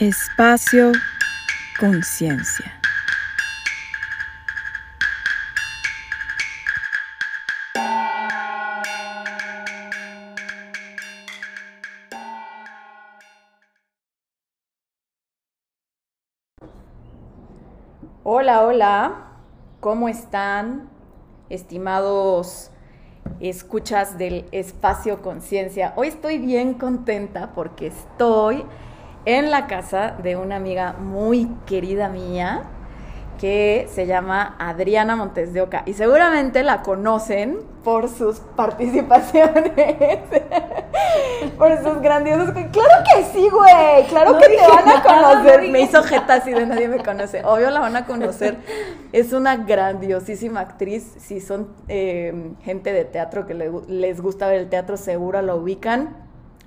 Espacio Conciencia. Hola, hola, ¿cómo están, estimados escuchas del espacio conciencia? Hoy estoy bien contenta porque estoy en la casa de una amiga muy querida mía que se llama Adriana Montes de Oca y seguramente la conocen por sus participaciones, por sus grandiosos. Claro que sí, güey, claro que te van a conocer. me hizo jeta así de nadie me conoce. Obvio la van a conocer. Es una grandiosísima actriz. Si son eh, gente de teatro que les gusta ver el teatro, seguro la ubican.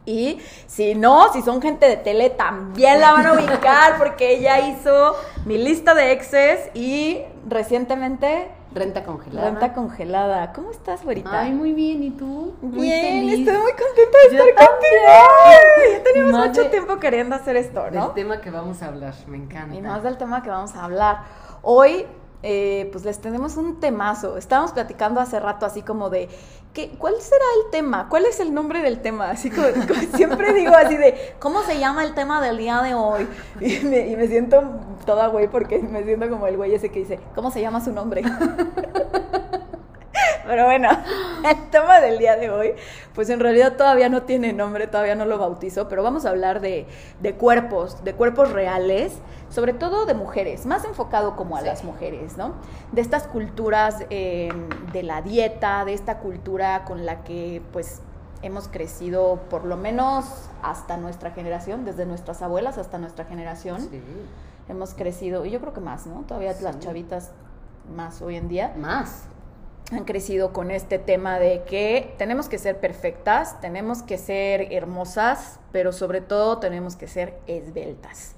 Y si no, si son gente de tele, también la van a ubicar porque ella hizo mi lista de exes y recientemente... Renta congelada. Renta congelada. ¿Cómo estás, güerita? Ay, muy bien. ¿Y tú? bien, estoy muy contenta de estar contigo. Ya teníamos mucho tiempo queriendo hacer esto, ¿no? Del tema que vamos a hablar, me encanta. Y más del tema que vamos a hablar. Hoy eh, pues les tenemos un temazo. Estábamos platicando hace rato así como de, ¿qué, ¿cuál será el tema? ¿Cuál es el nombre del tema? Así como, siempre digo así de, ¿cómo se llama el tema del día de hoy? Y me, y me siento toda güey porque me siento como el güey ese que dice, ¿cómo se llama su nombre? Pero bueno, el tema del día de hoy, pues en realidad todavía no tiene nombre, todavía no lo bautizo, pero vamos a hablar de, de cuerpos, de cuerpos reales, sobre todo de mujeres, más enfocado como a las mujeres, ¿no? De estas culturas eh, de la dieta, de esta cultura con la que pues hemos crecido por lo menos hasta nuestra generación, desde nuestras abuelas hasta nuestra generación. Sí. Hemos crecido, y yo creo que más, ¿no? Todavía las chavitas más hoy en día. Más han crecido con este tema de que tenemos que ser perfectas, tenemos que ser hermosas, pero sobre todo tenemos que ser esbeltas.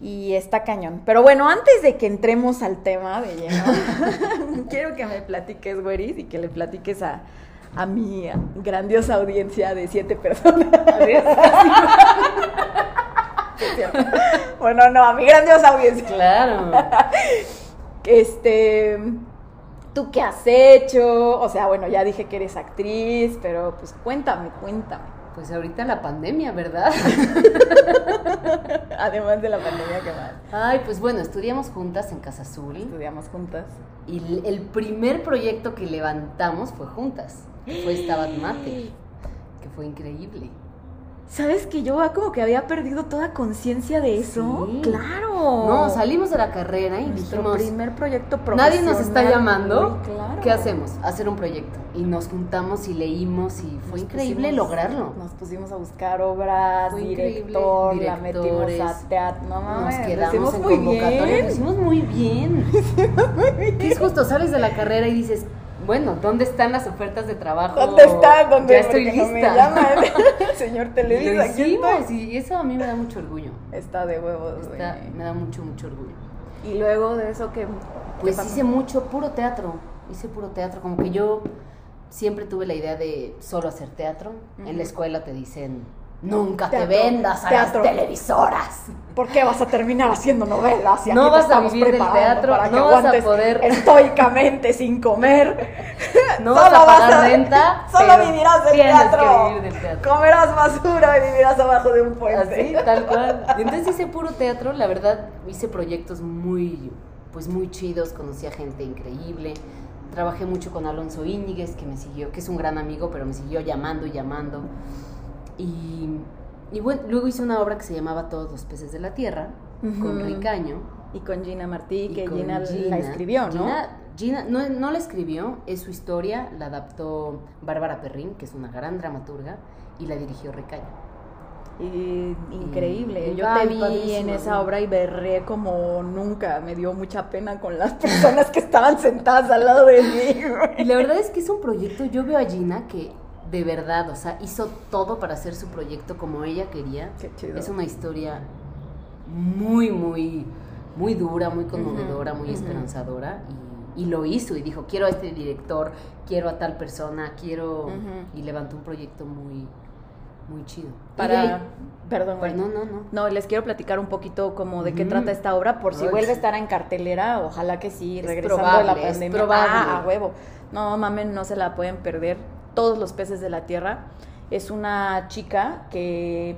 Y está cañón. Pero bueno, antes de que entremos al tema de lleno, quiero que me platiques, güeris, y que le platiques a, a mi grandiosa audiencia de siete personas. bueno, no, a mi grandiosa audiencia. Claro. este ¿tú qué has hecho? O sea, bueno, ya dije que eres actriz, pero pues cuéntame, cuéntame. Pues ahorita la pandemia, ¿verdad? Además de la pandemia, ¿qué más? Ay, pues bueno, estudiamos juntas en Casa Azul. Estudiamos juntas. Y el primer proyecto que levantamos fue juntas. Fue Stabat Mate, que fue increíble. ¿Sabes que yo como que había perdido toda conciencia de eso? Claro. No, salimos de la carrera y Nuestro dijimos, primer proyecto profesional. nadie nos está llamando. claro. ¿Qué hacemos? Hacer un proyecto. Y nos juntamos y leímos y fue Nos increíble pusimos- lograrlo. Nos pusimos a buscar obras, Fue director, la metimos directores. a teatro. No Nos mames, lo quedamos hicimos en muy convocatoria, bien. lo hicimos muy bien. Es justo, sales de la carrera y dices, bueno, ¿dónde están las ofertas de trabajo? ¿Dónde están? ¿Dónde ya estoy no me lista. llaman? Señor Televisa, lo aquí hicimos estoy. y eso a mí me da mucho orgullo. Está de huevos, Está- güey. me da mucho, mucho orgullo. Y luego de eso que... Pues hice mucho, puro teatro. Hice puro teatro. Como que yo siempre tuve la idea de solo hacer teatro. En la escuela te dicen, nunca te vendas a teatro. las televisoras. ¿Por qué vas a terminar haciendo novelas? Y No vas a vivir del teatro, para no vas a poder- estoicamente sin comer. No Solo vas a vas pagar a- renta. Solo vivirás del teatro. vivir del teatro. Comerás basura y vivirás abajo de un puente. Así, tal cual. Y entonces hice puro teatro, la verdad, hice proyectos muy, pues muy chidos, conocí a gente increíble. Trabajé mucho con Alonso Íñiguez, que me siguió, que es un gran amigo, pero me siguió llamando y llamando. Y, y bueno, luego hice una obra que se llamaba Todos los peces de la tierra, con. Ricaño. Y con Gina Martí, que con Gina, la escribió, ¿no? Gina, Gina no, no la escribió, es su historia, la adaptó Bárbara Perrín, que es una gran dramaturga, y la dirigió Ricaño. Y increíble. Y- Yo te vi en esa obra y berré como nunca. Me dio mucha pena con las personas que estaban sentadas al lado de mí. Y la verdad es que es un proyecto, yo veo a Gina que de verdad, o sea, hizo todo para hacer su proyecto como ella quería. Qué chido. Es una historia muy, muy, muy dura, muy conmovedora, muy esperanzadora. Y, y lo hizo y dijo, quiero a este director, quiero a tal persona, quiero... Y levantó un proyecto muy, muy chido. Para... Perdón, pues no, no, no. No, les quiero platicar un poquito como de qué trata esta obra, por si Ay, vuelve a estar en cartelera, ojalá que sí, Es regresando probable, de la es pandemia. probable. Ah, a huevo. No mamen, no se la pueden perder. Todos los peces de la tierra. Es una chica que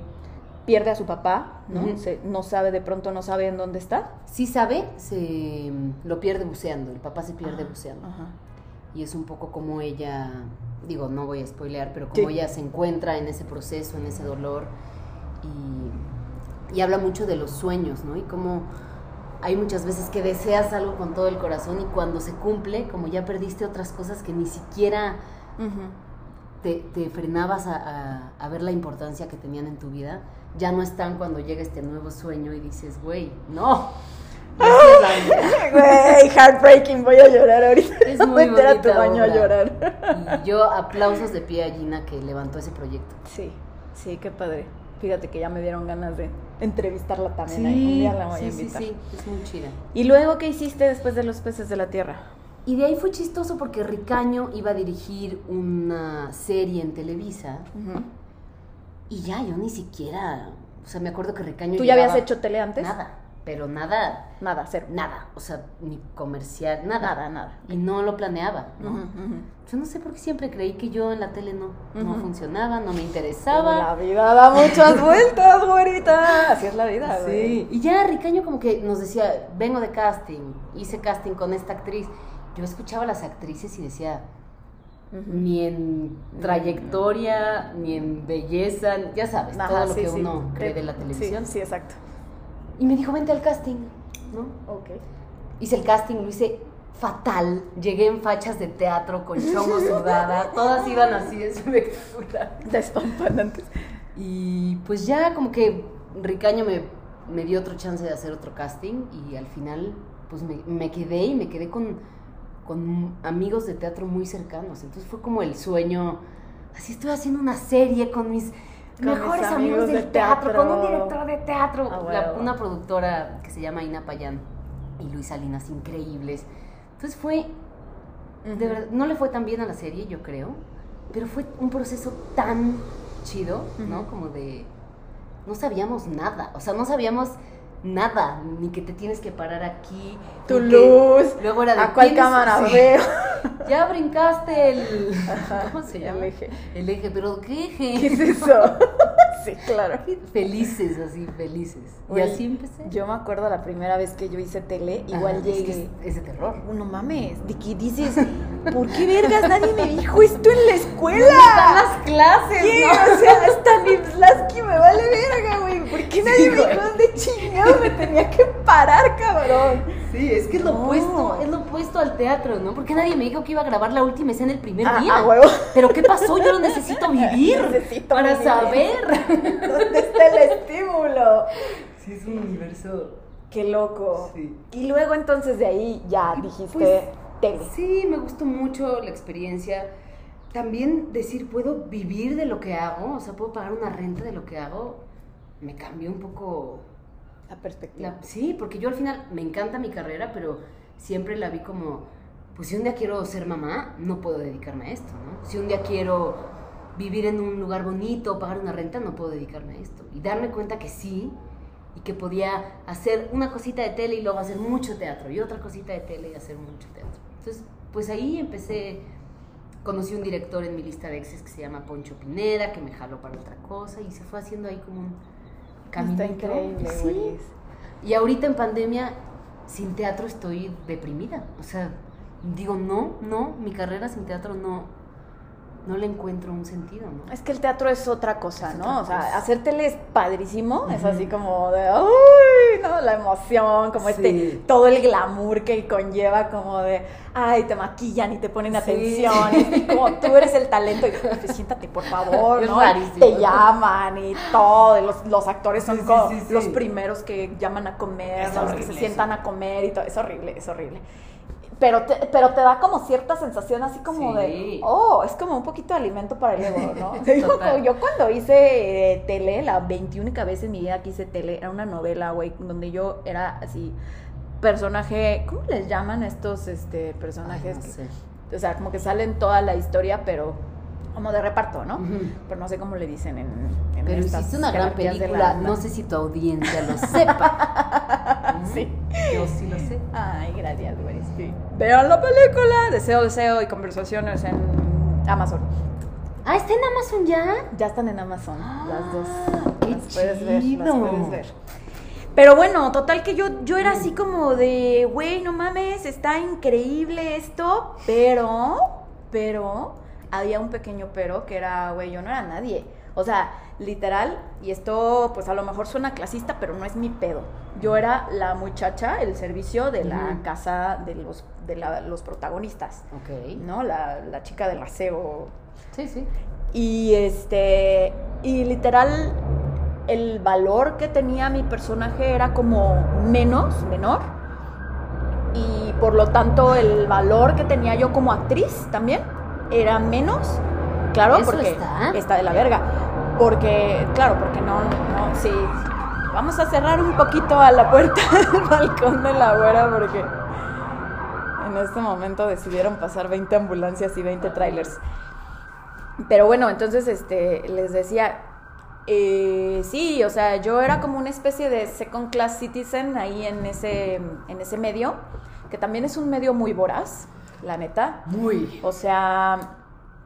pierde a su papá, ¿no? Ujú. Se- no sabe, de pronto no sabe en dónde está. Sí sabe, se lo pierde buceando, el papá se pierde Ajá, buceando. Ajá. Y es un poco como ella, digo, no voy a spoilear, pero como Sí. ella se encuentra en ese proceso, en ese dolor. Y, y habla mucho de los sueños, ¿no? Y como hay muchas veces que deseas algo con todo el corazón y cuando se cumple, como ya perdiste otras cosas que ni siquiera Ujú. Te, te frenabas a, a- a ver la importancia que tenían en tu vida, ya no están cuando llega este nuevo sueño y dices, güey, no. así es la vida". Güey, heartbreaking, voy a llorar ahorita. Es Voy muy a a tu baño a llorar. Y yo aplausos de pie a Gina que levantó ese proyecto. Sí, sí, qué padre. Fíjate que ya me dieron ganas de entrevistarla también. ahí. Un día la voy a sí, sí, invitar. sí, es muy chida. ¿Y luego qué hiciste después de los peces de la tierra? Y de ahí fue chistoso porque Ricaño iba a dirigir una serie en Televisa y ya yo ni siquiera, o sea, me acuerdo que Ricaño ¿Tú ya habías hecho tele antes? Nada, pero nada, Nada, cero. nada, o sea, ni comercial, nada. Nada, nada. Y no lo planeaba, ¿no? Yo no sé por qué siempre creí que yo en la tele no, no funcionaba, no me La interesaba. vida da muchas vueltas, güerita. Así es la vida, güey. Sí, y ya Ricaño como que nos decía, vengo de casting, hice casting con esta actriz. Yo escuchaba a las actrices y decía, ni en trayectoria, ni en belleza, ya sabes, Ajá, todo lo sí, que sí. uno cree de la televisión. Sí, sí, exacto. Y me dijo, vente al casting, ¿no? Ok. Hice el casting, lo hice fatal. Llegué en fachas de teatro con chongo sudada, todas iban así espectacular. Despampanantes. Y pues ya como que Ricaño me, me dio otro chance de hacer otro casting y al final pues me, me quedé y me quedé con, con amigos de teatro muy cercanos. Entonces fue como el sueño, así estoy haciendo una serie con mis Con mis mejores amigos amigos de del teatro, con un director de teatro, Ah, la- una productora que se llama Ina Payán y Luis Salinas, increíbles. Entonces fue de verdad, no le fue tan bien a la serie, yo creo, pero fue un proceso tan chido, ¿no? Como de... No sabíamos nada, o sea, no sabíamos nada, ni que te tienes que parar aquí. Tu luz. Luego era de... ¿A cuál "Tienes- cámara sí, veo? Ya brincaste el... Ajá, ¿Cómo se el llama? eje. El eje, pero ¿qué eje? ¿Qué es eso? sí, claro. Felices, así, felices. Y Oye, así empecé. Yo me acuerdo la primera vez que yo hice tele, igual Ajá, es que llegué. es, es de terror. No mames, de que dices, ¿por qué vergas nadie me dijo esto en la escuela? Están las clases, ¿Qué? ¿no? O sea, Stanislavski me vale verga, güey. ¿Por qué nadie me dijo me tenía que parar, cabrón? Sí, es que es lo No. opuesto, es lo opuesto al teatro, ¿no? Porque nadie me dijo que iba a grabar la última escena el primer Ah, día. a huevo. Pero ¿qué pasó? Yo lo necesito vivir Necesito para vivir. saber. ¿Dónde está el estímulo? Sí, es un universo. Qué loco. Sí. Y luego entonces de ahí ya dijiste pues, tele. Sí, me gustó mucho la experiencia. También decir, puedo vivir de lo que hago, o sea, puedo pagar una renta de lo que hago, me cambió un poco La perspectiva. La- sí, porque yo al final me encanta mi carrera, pero siempre la vi como, pues si un día quiero ser mamá, no puedo dedicarme a esto, ¿no? Si un día quiero vivir en un lugar bonito, pagar una renta, no puedo dedicarme a esto. Y darme cuenta que sí, y que podía hacer una cosita de tele y luego hacer mucho teatro, y otra cosita de tele y hacer mucho teatro. Entonces, pues ahí empecé, conocí un director en mi lista de exes que se llama Poncho Pineda, que me jaló para otra cosa, y se fue haciendo ahí como un camino. Está increíble, Sí. Y ahorita en pandemia, sin teatro estoy deprimida. O sea, digo, no, no, mi carrera sin teatro no, no le encuentro un sentido, ¿no? Es que el teatro es otra cosa, Es ¿no? otra o sea, cosa. hacer tele es padrísimo, es así como de, uy, ¿no? La emoción, como Sí. este, todo el glamour que conlleva, como de, ay, te maquillan y te ponen Sí. atención, y como tú eres el talento, y pues, siéntate, por favor, ¿no? Te llaman y todo, y los, los actores son Sí, como los primeros que llaman a comer, los que se eso. sientan a comer y todo, es horrible, es horrible. Pero te, pero te da como cierta sensación así como Sí. de, oh, es como un poquito de alimento para el ego, ¿no? Digo, Total. yo cuando hice eh, tele, la 21 vez en mi vida que hice tele, era una novela, güey, donde yo era así, personaje, ¿cómo les llaman estos este, Ay, personajes? no que- sé. O sea, como que salen toda la historia, pero como de reparto, ¿no? Pero no sé cómo le dicen en, en Pero estas hiciste una gran película, la- no sé si tu audiencia lo sepa. Sí. Yo sí lo sé. Ay, gracias, güey. Sí. Vean la película Deseo, Deseo y Conversaciones en Amazon. Ah, ¿está en Amazon ya? Ya están en Amazon, las dos. Ah, qué las puedes ver, las puedes ver. Pero bueno, total que yo, yo era así como de, güey, no mames, está increíble esto, pero, pero, había un pequeño pero que era, güey, yo no era nadie. O sea, literal, y esto pues a lo mejor suena clasista, pero no es mi pedo. Yo era la muchacha, el servicio de la casa de los, de la- los protagonistas, Ok. ¿no? La, la chica del aseo, Sí, sí. y este, y literal, el valor que tenía mi personaje era como menos, menor. Y por lo tanto, el valor que tenía yo como actriz también era menos. Claro, ¿Eso porque está? de la verga. Porque, claro, porque no, no, sí. Vamos a cerrar un poquito a la puerta del balcón de la güera porque en este momento decidieron pasar 20 ambulancias y 20 trailers. Pero bueno, entonces este, les decía, eh, sí, o sea, yo era como una especie de second class citizen ahí en ese, en ese medio, que también es un medio muy voraz, la neta. Muy. O sea,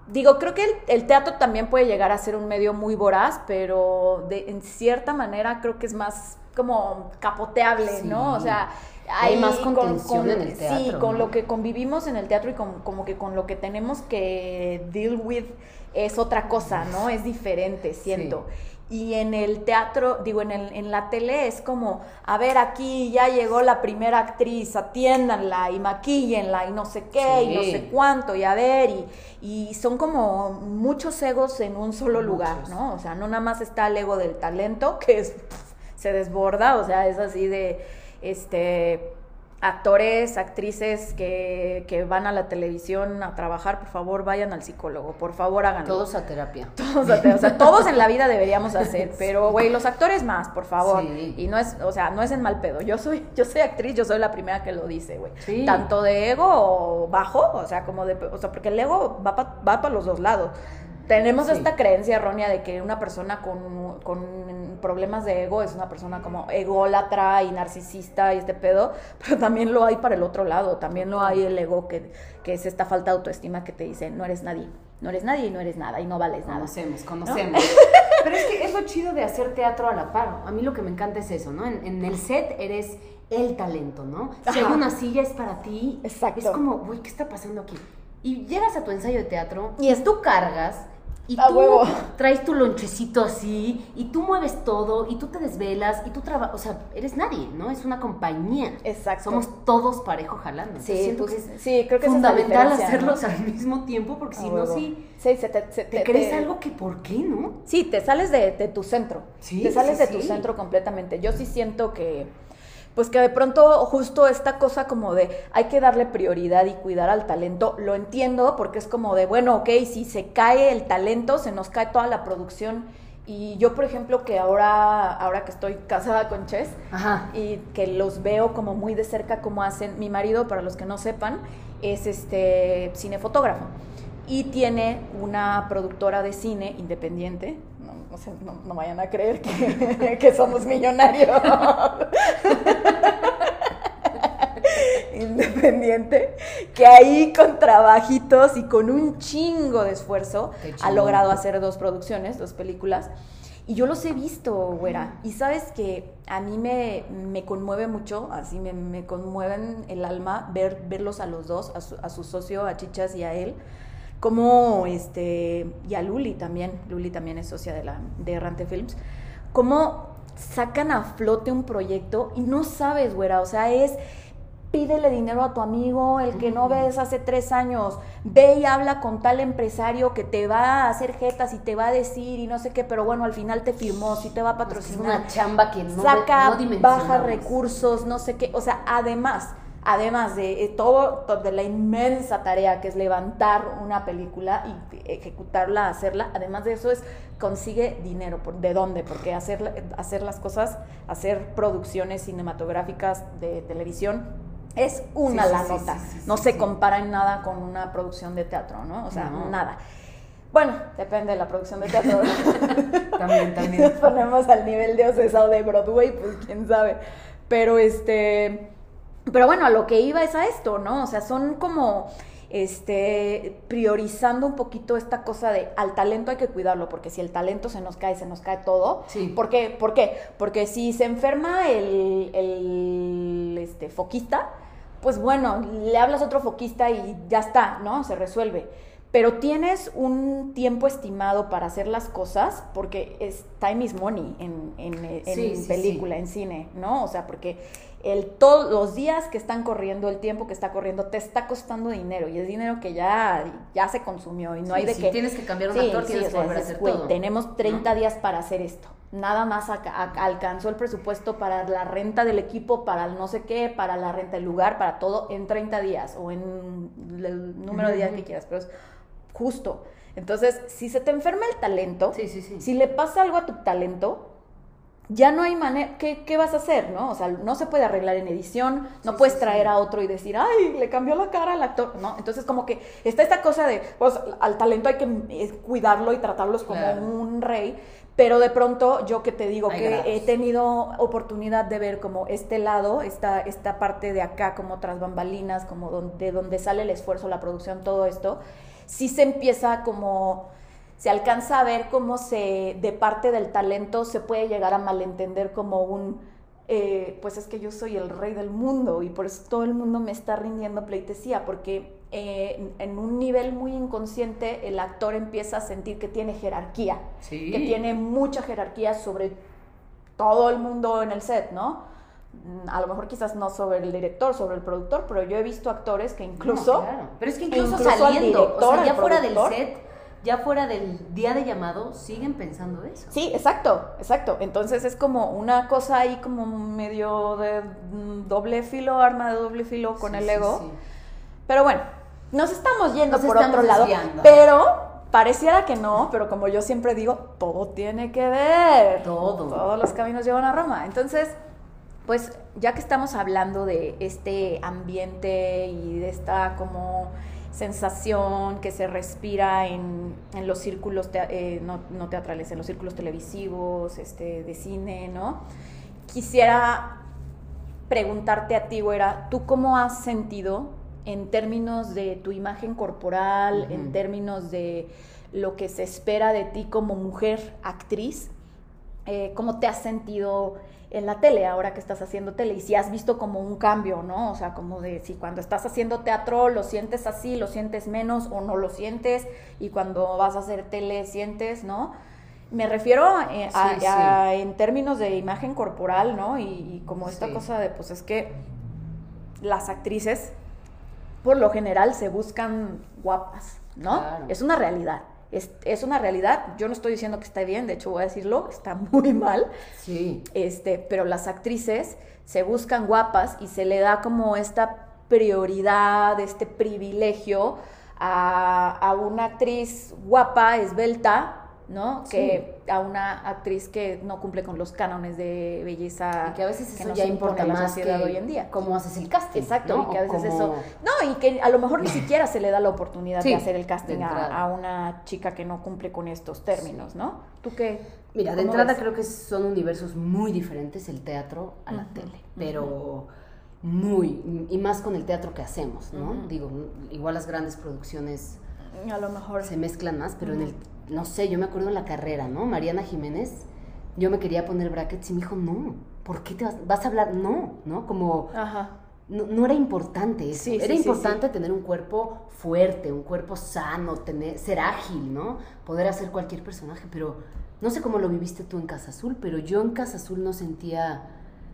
digo, creo que el, el teatro también puede llegar a ser un medio muy voraz, pero de, en cierta manera creo que es más como capoteable, Sí. ¿no? O sea, Hay más con- contención con- en el teatro, Sí, con ¿no? lo que convivimos en el teatro y con, como que con lo que tenemos que deal with es otra cosa, ¿no? Es diferente, siento. Y en el teatro, digo, en, el, en la tele es como, a ver, aquí ya llegó la primera actriz, atiéndanla y maquíllenla y no sé qué y no sé cuánto y a ver, y, y son como muchos egos en un solo lugar. ¿no? O sea, no nada más está el ego del talento, que es, se desborda, o sea, es así de, este, actores, actrices que, que van a la televisión a trabajar, por favor, vayan al psicólogo, por favor, háganlo. Todos a terapia. Todos, o sea, todos en la vida deberíamos hacer, pero güey, los actores más, por favor. Sí. Y no es, o sea, no es en mal pedo. Yo soy, yo soy actriz, yo soy la primera que lo dice, güey. Sí. Tanto de ego bajo, o sea, como de, o sea, porque el ego va para va pa los dos lados. Tenemos Sí. esta creencia errónea de que una persona con, con problemas de ego es una persona como ególatra y narcisista y este pedo, pero también lo hay para el otro lado, también lo hay el ego que, que es esta falta de autoestima que te dice, no eres nadie, no eres nadie y no eres nada y no vales nada. Conocemos, conocemos. Pero es que es lo chido de hacer teatro a la par. A mí lo que me encanta es eso, ¿no? En, en el set eres el talento, ¿no? Si hay Ajá. una silla es para ti. Exacto. Es como, güey, ¿qué está pasando aquí? Y llegas a tu ensayo de teatro Y es- tú cargas y A tú huevo. traes tu lonchecito así y tú mueves todo y tú te desvelas y tú trabajas, o sea, eres nadie, ¿no? Es una compañía. Exacto. somos todos parejo jalando. Sí, siento pues, que es sí, creo que es fundamental hacerlos ¿no? al mismo tiempo porque si no, sí, Sí, se te, se te te- crees te- algo que ¿por qué no? Sí, te sales de, de tu centro. Sí, te sales sí, de tu centro completamente. Yo sí siento que, pues que de pronto justo esta cosa como de hay que darle prioridad y cuidar al talento, lo entiendo porque es como de, bueno, ok, si se cae el talento, se nos cae toda la producción. Y yo, por ejemplo, que ahora, ahora que estoy casada con Chess, Ajá. y que los veo como muy de cerca como hacen. Mi marido, para los que no sepan, es este cinefotógrafo y tiene una productora de cine independiente. No, no, sé, no- no vayan a creer que, que somos millonarios. independiente, que ahí con trabajitos y con un chingo de esfuerzo ha logrado hacer dos producciones, dos películas. Y yo los he visto, güera. Y sabes que a mí me, me conmueve mucho, así me, me conmueven el alma ver, verlos a los dos, a su, a su socio, a Chichas y a él. Como, este, y a Luli también, Luli también es socia de, la, de Errante Films, cómo sacan a flote un proyecto y no sabes, güera, o sea, es pídele dinero a tu amigo, el que no ves hace tres años, ve y habla con tal empresario que te va a hacer jetas y te va a decir y no sé qué, pero bueno, al final te firmó, sí te va a que es patrocinar una chamba que no, saca, no baja recursos, no sé qué. O sea, además, además de eh, todo, to- de la inmensa tarea que es levantar una película y ejecutarla, hacerla, además de eso es consigue dinero. ¿Por- ¿De dónde? Porque hacer, hacer las cosas, hacer producciones cinematográficas de televisión es una Sí, la sí, nota. sí, no se compara en nada con una producción de teatro, ¿no? O sea, No. nada. Bueno, depende de la producción de teatro. también, Si también. nos ponemos al nivel de Ocesa o de Broadway, pues quién sabe. Pero este. Pero bueno, a lo que iba es a esto, ¿no? O sea, son como. Este, priorizando un poquito esta cosa de al talento hay que cuidarlo, porque si el talento se nos cae, se nos cae todo. Sí. ¿Por qué? ¿Por qué? Porque si se enferma el, el este, foquista, pues bueno, le hablas a otro foquista y ya está, ¿no? Se resuelve. Pero tienes un tiempo estimado para hacer las cosas, porque es time is money en, en- en Sí, sí, película, en cine, ¿no? O sea, porque el, todos los días que están corriendo, el tiempo que está corriendo, te está costando dinero. Y es dinero que ya, ya se consumió y no Sí, hay de si que... tienes que cambiar un Sí, actor, sí, tienes que volver a hacer "Güey, todo. Tenemos 30 ¿no? días para hacer esto. Nada más a- alcanzó el presupuesto para la renta del equipo, para el no sé qué, para la renta del lugar, para todo en 30 días o en el número de días que quieras, pero es justo. Entonces, si se te enferma el talento, si le pasa algo a tu talento, ya no hay manera, ¿qué, qué vas a hacer? ¿no? O sea, no se puede arreglar en edición, no Sí, puedes sí, traer sí. a otro y decir, ay, le cambió la cara al actor, ¿no? Entonces como que está esta cosa de, pues al talento hay que eh, cuidarlo y tratarlos como Claro. un rey, pero de pronto yo que te digo que grados. he tenido oportunidad de ver como este lado, esta, esta parte de acá, como tras bambalinas, como don- de donde sale el esfuerzo, la producción, todo esto, sí se empieza como se alcanza a ver cómo se, de parte del talento, se puede llegar a malentender como un, eh, pues es que yo soy el rey del mundo y por eso todo el mundo me está rindiendo pleitesía, porque eh, en, un nivel muy inconsciente el actor empieza a sentir que tiene jerarquía, Sí. que tiene mucha jerarquía sobre todo el mundo en el set, ¿no? Mm, A lo mejor quizás no sobre el director, sobre el productor, pero yo he visto actores que incluso... No, claro. Pero es que incluso, incluso al saliendo, o sea, ya al fuera del set, ya fuera del día de llamado, siguen pensando eso. Sí, exacto, exacto. Entonces es como una cosa ahí como medio de mm, doble filo, arma de doble filo con Sí, el sí, ego. sí. Pero bueno, nos estamos yendo Nos por estamos otro lado. Pero pareciera que no, pero como yo siempre digo, todo tiene que ver. Todo. Todos los caminos llevan a Roma. Entonces, pues ya que estamos hablando de este ambiente y de esta como sensación que se respira en, en los círculos eh, no, no teatrales, en los círculos televisivos, este, de cine, ¿no? Quisiera preguntarte a ti, güera, ¿tú cómo has sentido en términos de tu imagen corporal, en términos de lo que se espera de ti como mujer actriz? eh, ¿Cómo te has sentido en la tele ahora que estás haciendo tele? Y si has visto como un cambio, ¿no? O sea, como de si cuando estás haciendo teatro lo sientes así, lo sientes menos o no lo sientes, y cuando vas a hacer tele sientes, ¿no? Me refiero eh, a, Sí, a- en términos de imagen corporal, ¿no? Y, y como esta Sí. cosa de, pues es que las actrices, por lo general, se buscan guapas, ¿no? Claro. Es una realidad. Es, es una realidad. Yo no estoy diciendo que está bien, de hecho voy a decirlo, está muy mal. Sí. Este, pero las actrices se buscan guapas y se le da como esta prioridad, este privilegio a, a una actriz guapa, esbelta, ¿no? Que a una actriz que no cumple con los cánones de belleza Y que a veces eso nos ya importa la más sociedad que hoy en día. cómo haces el casting. Exacto, ¿no? y que a veces cómo- eso. No, y que a lo mejor ni siquiera se le da la oportunidad Sí, de hacer el casting a, una chica que no cumple con estos términos, ¿no? ¿Tú qué? Mira, de entrada ves? creo que son universos muy diferentes el teatro a la tele, pero muy, y más con el teatro que hacemos, ¿no? Digo, igual las grandes producciones A lo mejor. se mezclan más, pero en el, no sé, yo me acuerdo en la carrera, ¿no? Mariana Jiménez, yo me quería poner brackets y me dijo, no, ¿por qué te vas, vas a hablar? No, ¿no? Como, Ajá. no, no era importante eso. Sí, era sí, importante tener un cuerpo fuerte, un cuerpo sano, tener, ser ágil, ¿no? Poder hacer cualquier personaje, pero no sé cómo lo viviste tú en Casa Azul, pero yo en Casa Azul no sentía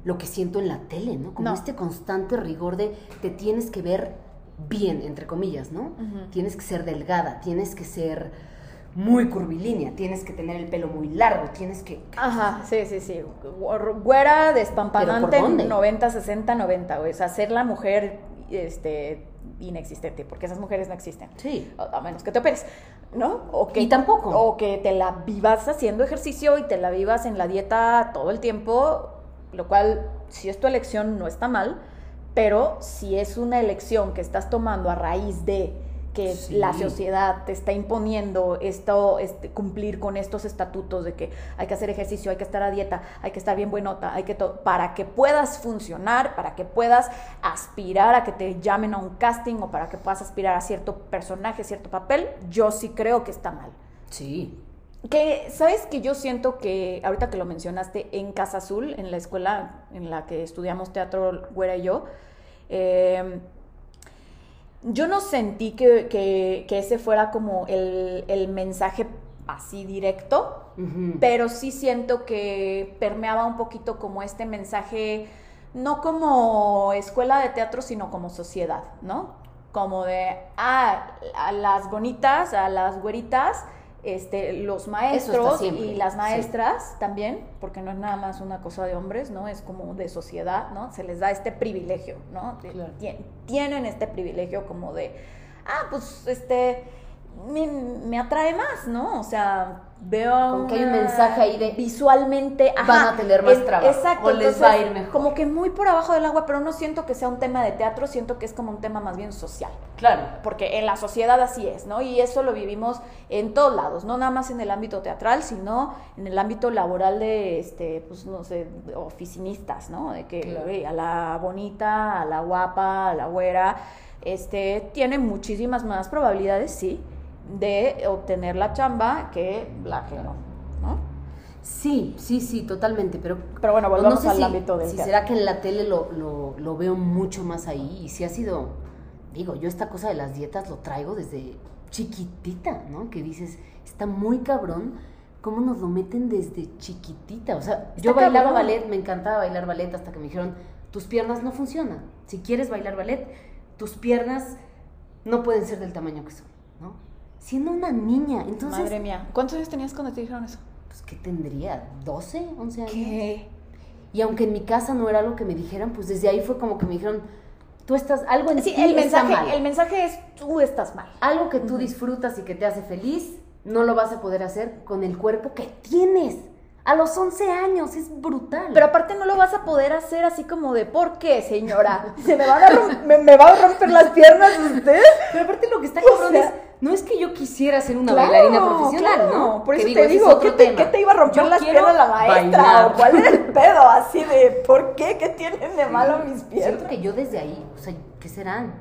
lo que siento en la tele, ¿no? Como No. este constante rigor de te tienes que ver bien, entre comillas, ¿no? Tienes que ser delgada, tienes que ser muy curvilínea, tienes que tener el pelo muy largo, tienes que... Ajá, sí, sí, sí. Güera, despampanante, ¿Pero por dónde? 90, 60, 90, güey. O sea, ser la mujer este, inexistente, porque esas mujeres no existen. Sí. A a menos que te operes, ¿no? O que, Y tampoco. O que te la vivas haciendo ejercicio y te la vivas en la dieta todo el tiempo, lo cual, si es tu elección, no está mal, pero si es una elección que estás tomando a raíz de que Sí. la sociedad te está imponiendo esto, este, cumplir con estos estatutos de que hay que hacer ejercicio, hay que estar a dieta, hay que estar bien buenota, hay que para que puedas funcionar, para que puedas aspirar a que te llamen a un casting o para que puedas aspirar a cierto personaje, cierto papel, yo sí creo que está mal. Sí. Que, ¿sabes que yo siento que, ahorita que lo mencionaste, en Casa Azul, en la escuela en la que estudiamos teatro, Güera y yo, eh, yo no sentí que, que- que ese fuera como el, el mensaje así directo, pero sí siento que permeaba un poquito como este mensaje, no como escuela de teatro, sino como sociedad, ¿no? Como de, ah, a las bonitas, a las güeritas, este, los maestros y las sí. maestras también, porque no es nada más una cosa de hombres, ¿no? Es como de sociedad, ¿no? Se les da este privilegio, ¿no? Claro. Tienen este privilegio como de, ah, pues, este, me, me atrae más, ¿no? O sea, veo Como que hay un mensaje ahí de, visualmente ajá, van a tener más trabajo, Exacto, o les entonces, va a ir mejor. Como que muy por abajo del agua, pero no siento que sea un tema de teatro, siento que es como un tema más bien social claro. porque en la sociedad así es, ¿no? Y eso lo vivimos en todos lados, no nada más en el ámbito teatral, sino en el ámbito laboral de, este, pues no sé, oficinistas, ¿no? De que Claro. a la bonita, a la guapa, a la güera, este, tiene muchísimas más probabilidades, sí, de obtener la chamba que la que no, ¿no? Sí, sí, sí, totalmente, pero... Pero bueno, no volvamos sé al si- ámbito del si teatro. será que en la tele lo, lo, lo veo mucho más ahí y si ha sido... Digo, yo esta cosa de las dietas lo traigo desde chiquitita, ¿no? Que dices, está muy cabrón cómo nos lo meten desde chiquitita. O sea, yo bailaba cabrón. ballet, me encantaba bailar ballet hasta que me dijeron, tus piernas no funcionan. Si quieres bailar ballet, tus piernas no pueden ser del tamaño que son. Siendo una niña, entonces... Madre mía, ¿cuántos años tenías cuando te dijeron eso? Pues, ¿qué tendría? ¿12, 11 años? ¿Qué? Y aunque en mi casa no era algo que me dijeran, pues desde ahí fue como que me dijeron, tú estás, algo en Sí, ti el está mensaje, mal. el mensaje es tú estás mal. Algo que tú disfrutas y que te hace feliz, no lo vas a poder hacer con el cuerpo que tienes. A los 11 años, es brutal. Pero aparte no lo vas a poder hacer así como de ¿por qué, señora? ¿Se me van a me, me va a romper las piernas usted? Pero aparte lo que está cabrón sea- es, no es que yo quisiera ser una Claro, bailarina profesional, claro. ¿no? Por eso te digo, ¿qué te, tema. qué te iba a romper Yo las piernas la maestra? bailar. ¿O cuál era el pedo? Así de ¿por qué? ¿Qué tienen de malo mis Siento piernas? que yo desde ahí, o sea, ¿qué serán?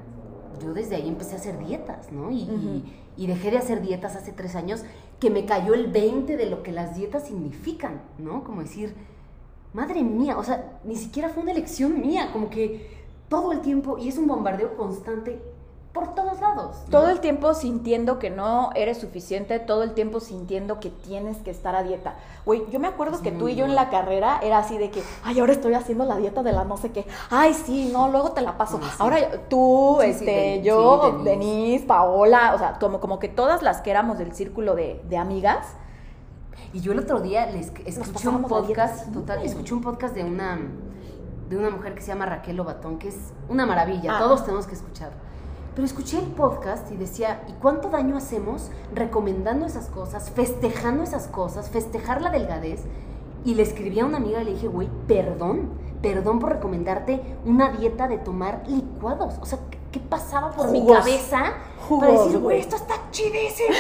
Yo desde ahí empecé a hacer dietas, ¿no? Y, y- y dejé de hacer dietas hace tres años, que me cayó el 20 de lo que las dietas significan, ¿no? Como decir, madre mía, o sea, ni siquiera fue una elección mía, como que todo el tiempo, y es un bombardeo constante por todos lados. ¿no? Todo el tiempo sintiendo que no eres suficiente, todo el tiempo sintiendo que tienes que estar a dieta. Güey, yo me acuerdo Es que tú y yo en la carrera era así de que, ay, ahora estoy haciendo la dieta de la no sé qué. Ay, sí, no, luego te la paso. Ah, sí. Ahora tú, Sí, este, yo, Denise. Denise, Paola, o sea, como, como que todas las que éramos del círculo de, de amigas, Y yo el otro día les escuché un podcast, total, escuché un podcast de una de una mujer que se llama Raquel Lobatón, que es una maravilla, Ah. todos tenemos que escuchar. Pero escuché el podcast y decía, ¿y cuánto daño hacemos recomendando esas cosas, festejando esas cosas, festejar la delgadez? Y le escribí a una amiga y le dije, güey, perdón, perdón por recomendarte una dieta de tomar licuados. O sea, ¿qué, pasaba por mi cabeza Jugos, para decir, güey. esto está chidísimo,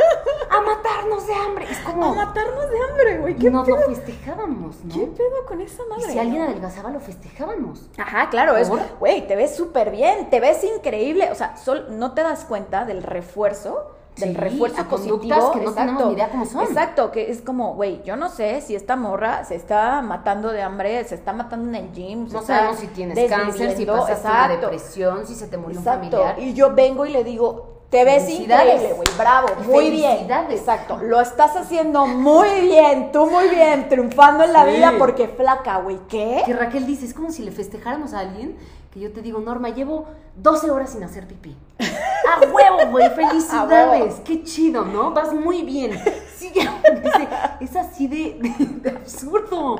a matarnos de hambre? Es como, a matarnos de hambre, güey. ¿Qué, nos lo festejábamos, ¿no? ¿Qué pedo con esa Y madre? si alguien adelgazaba, lo festejábamos. Ajá, claro, es, güey, te ves súper bien, te ves increíble, o sea, sol- no te das cuenta del refuerzo, del Sí, refuerzo conductas que no exacto, tenemos idea cómo son. Exacto, que es como, güey, yo no sé si esta morra se está matando de hambre, se está matando en el gym, No sabemos si tienes cáncer, si pasaste exacto, depresión, si se te murió un familiar. y yo vengo y le digo, te ves increíble, güey, bravo, muy bien. Exacto, lo estás haciendo muy bien, tú muy bien, triunfando en la Sí. vida porque flaca, güey, ¿qué? Que Raquel dice, es como si le festejáramos a alguien que yo te digo, Norma, llevo 12 horas sin hacer pipí. ¡A huevo, güey! ¡Felicidades! huevo. ¡Qué chido, ¿no? Vas muy bien. Sí, dice, es así de, de- de absurdo,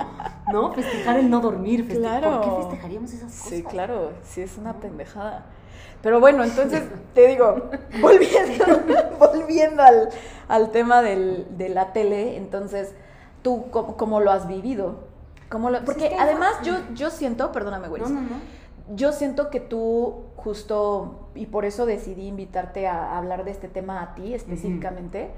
¿no? Festejar el no dormir. feste- Claro. ¿Por qué festejaríamos esas cosas? Sí, claro, sí es una pendejada. Pero bueno, entonces te digo, volviendo, volviendo al, al tema del- de la tele, entonces, ¿tú cómo, cómo lo has vivido? ¿Cómo lo- Pues porque además yo, yo siento, perdóname, güey, No, no, no. Yo siento que tú justo, y por eso decidí invitarte a hablar de este tema a ti específicamente,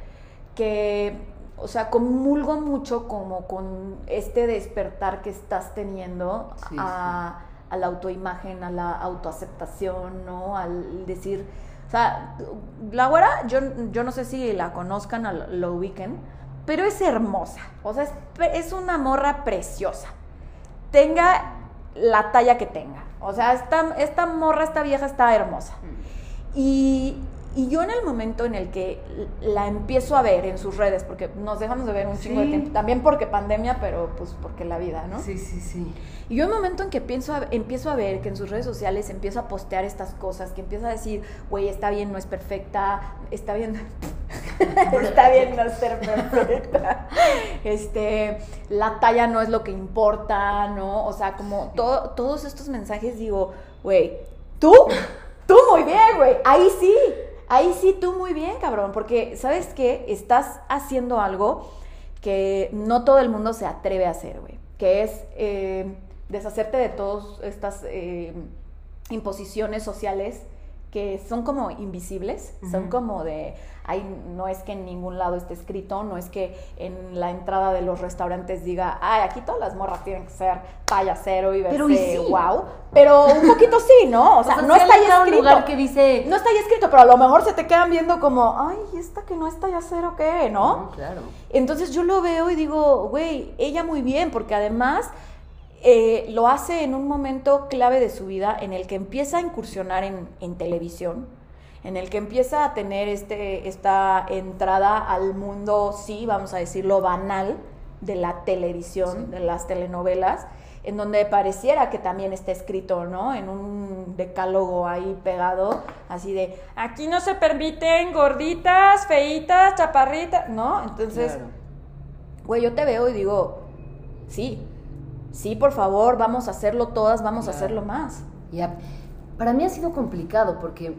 que, o sea, comulgo mucho como con este despertar que estás teniendo Sí, a, a la autoimagen, a la autoaceptación, ¿no? Al decir, o sea, la güera, yo, yo no sé si la conozcan o lo ubiquen, pero es hermosa, o sea, es, es una morra preciosa. Tenga la talla que tenga. O sea, esta, esta morra, esta vieja está hermosa. Y, y yo en el momento en el que la empiezo a ver en sus redes, porque nos dejamos de ver un chingo de tiempo, también porque pandemia, pero pues porque la vida, ¿no? Sí, sí, sí. Y yo en el momento en que pienso a- empiezo a ver que en sus redes sociales empieza a postear estas cosas, que empieza a decir, güey, está bien, no es perfecta, está bien, está bien no ser perfecta, este, la talla no es lo que importa, ¿no? O sea, como to- todos estos mensajes digo, güey, tú, tú muy bien, güey, ahí sí, ahí sí tú muy bien, cabrón, porque, ¿sabes qué? Estás haciendo algo que no todo el mundo se atreve a hacer, güey, que es eh, deshacerte de todas estas eh, imposiciones sociales que son como invisibles, son como de, no es que en ningún lado esté escrito, no es que en la entrada de los restaurantes diga, ay, aquí todas las morras tienen que ser talla cero y verse Pero, ¿y sí? wow, pero un poquito sí, ¿no? O sea, no si está ahí un escrito. lugar que dice... No está ahí escrito, pero a lo mejor se te quedan viendo como, ay, esta que no es talla cero, ¿qué? ¿No? No, claro. Entonces yo lo veo y digo, güey, ella muy bien, porque además eh, lo hace en un momento clave de su vida en el que empieza a incursionar en, en televisión, en el que empieza a tener este, esta entrada al mundo, sí, vamos a decirlo, banal de la televisión, Sí. de las telenovelas, en donde pareciera que también está escrito, ¿no? En un decálogo ahí pegado, así de, aquí no se permiten gorditas, feitas, chaparritas, ¿no? Entonces... Claro. Güey, yo te veo y digo, sí, sí, por favor, vamos a hacerlo todas, vamos a hacerlo más. Ya, para mí ha sido complicado porque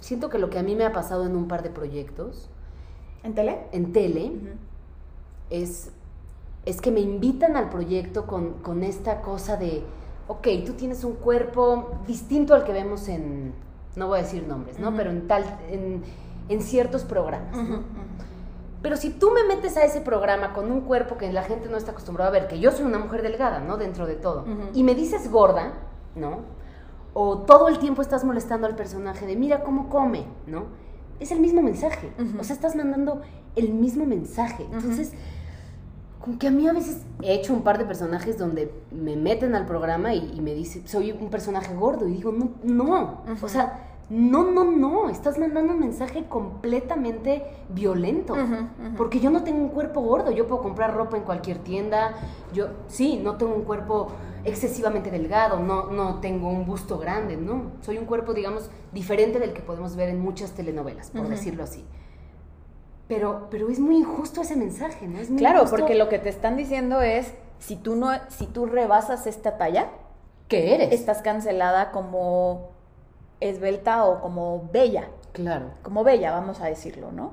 siento que lo que a mí me ha pasado en un par de proyectos, ¿En tele? en tele, es, es que me invitan al proyecto con, con esta cosa de, ok, tú tienes un cuerpo distinto al que vemos en, no voy a decir nombres, ¿no? Pero en tal, en, en ciertos programas, ¿no? Pero si tú me metes a ese programa con un cuerpo que la gente no está acostumbrada a ver, que yo soy una mujer delgada, ¿no? Dentro de todo, y me dices gorda, ¿no? O todo el tiempo estás molestando al personaje de mira cómo come, ¿no? Es el mismo mensaje. O sea, estás mandando el mismo mensaje. Entonces, como que a mí a veces he hecho un par de personajes donde me meten al programa y, y me dice, soy un personaje gordo. Y digo, no, no. O sea, no, no, no. Estás mandando un mensaje completamente violento. Porque yo no tengo un cuerpo gordo. Yo puedo comprar ropa en cualquier tienda. Yo, sí, no tengo un cuerpo excesivamente delgado. No, no tengo un busto grande. No. Soy un cuerpo, digamos, diferente del que podemos ver en muchas telenovelas, por decirlo así. Pero, pero es muy injusto ese mensaje, ¿no? Es muy Claro, injusto. porque lo que te están diciendo es, si tú, no, si tú rebasas esta talla, ¿Qué eres? estás cancelada como esbelta o como bella. Claro. Como bella, vamos a decirlo, ¿no?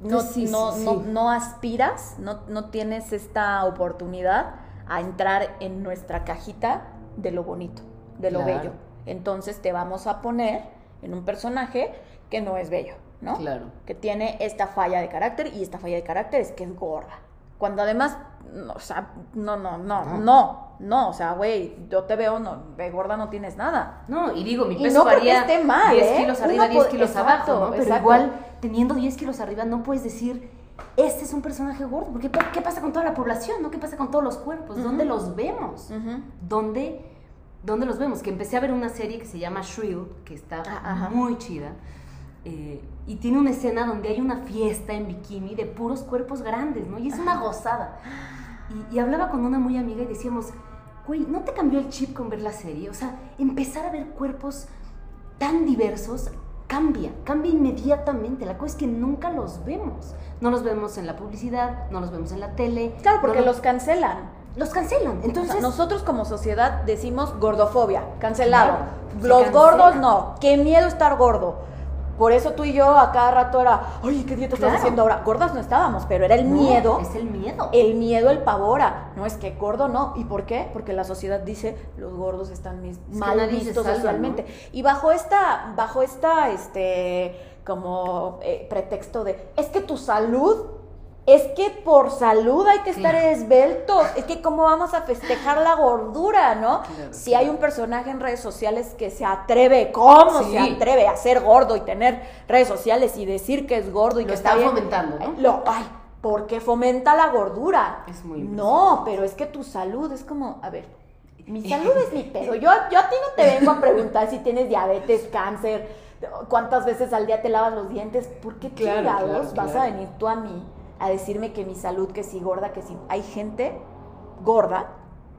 No, sí, no, sí, no, sí. no aspiras, no, no tienes esta oportunidad a entrar en nuestra cajita de lo bonito, de lo Claro. bello. Entonces te vamos a poner en un personaje que no es bello, ¿no? Claro. Que tiene esta falla de carácter y esta falla de carácter es que es gorda. Cuando además, no, o sea, no, no, no, No. no, no, o sea, güey, yo te veo, no, de gorda no tienes nada. No, y digo, mi Y peso no varía esté mal, 10 ¿eh? kilos Uno arriba, 10 puede- kilos exacto, abajo, ¿no? Pero exacto. igual, teniendo 10 kilos arriba, no puedes decir, este es un personaje gordo. Porque ¿qué pasa con toda la población, no? ¿Qué pasa con todos los cuerpos? Ujú. ¿Dónde los vemos? Ujú. ¿Dónde, ¿Dónde los vemos? Que empecé a ver una serie que se llama Shrill, que está Ah, muy chida. eh, y tiene una escena donde hay una fiesta en bikini de puros cuerpos grandes, ¿no? Y es una gozada. Y, y hablaba con una muy amiga y decíamos, güey, ¿no te cambió el chip con ver la serie? O sea, empezar a ver cuerpos tan diversos cambia, cambia inmediatamente. La cosa es que nunca los vemos. No los vemos en la publicidad, no los vemos en la tele. Claro, porque no los cancelan. los cancelan. O sea, Entonces, nosotros como sociedad decimos gordofobia, cancelado. Claro, Los gordos no, qué miedo estar gordo. Por eso tú y yo a cada rato era, oye, ¿qué dieta estás haciendo ahora? Gordas no estábamos, pero era el No, miedo. Es el miedo. El miedo, el pavor a, no es que gordo no. ¿Y por qué? Porque la sociedad dice los gordos están mis- mal vistos socialmente. Y bajo esta, bajo esta, este, como eh, pretexto de, es que tu salud, es que por salud hay que estar Claro. esbeltos, es que cómo vamos a festejar la gordura, ¿no? Claro, si hay un personaje en redes sociales que se atreve, ¿cómo Sí. se atreve a ser gordo y tener redes sociales y decir que es gordo y Lo que están está bien? fomentando, ¿no? Lo, ay, porque fomenta la gordura. Es muy No, pero es que tu salud es como, a ver, mi salud es mi pedo. Yo, yo a ti no te vengo a preguntar si tienes diabetes, cáncer, cuántas veces al día te lavas los dientes. ¿Por qué chingados vas a venir tú a mí a decirme que mi salud, que si gorda, que si hay gente gorda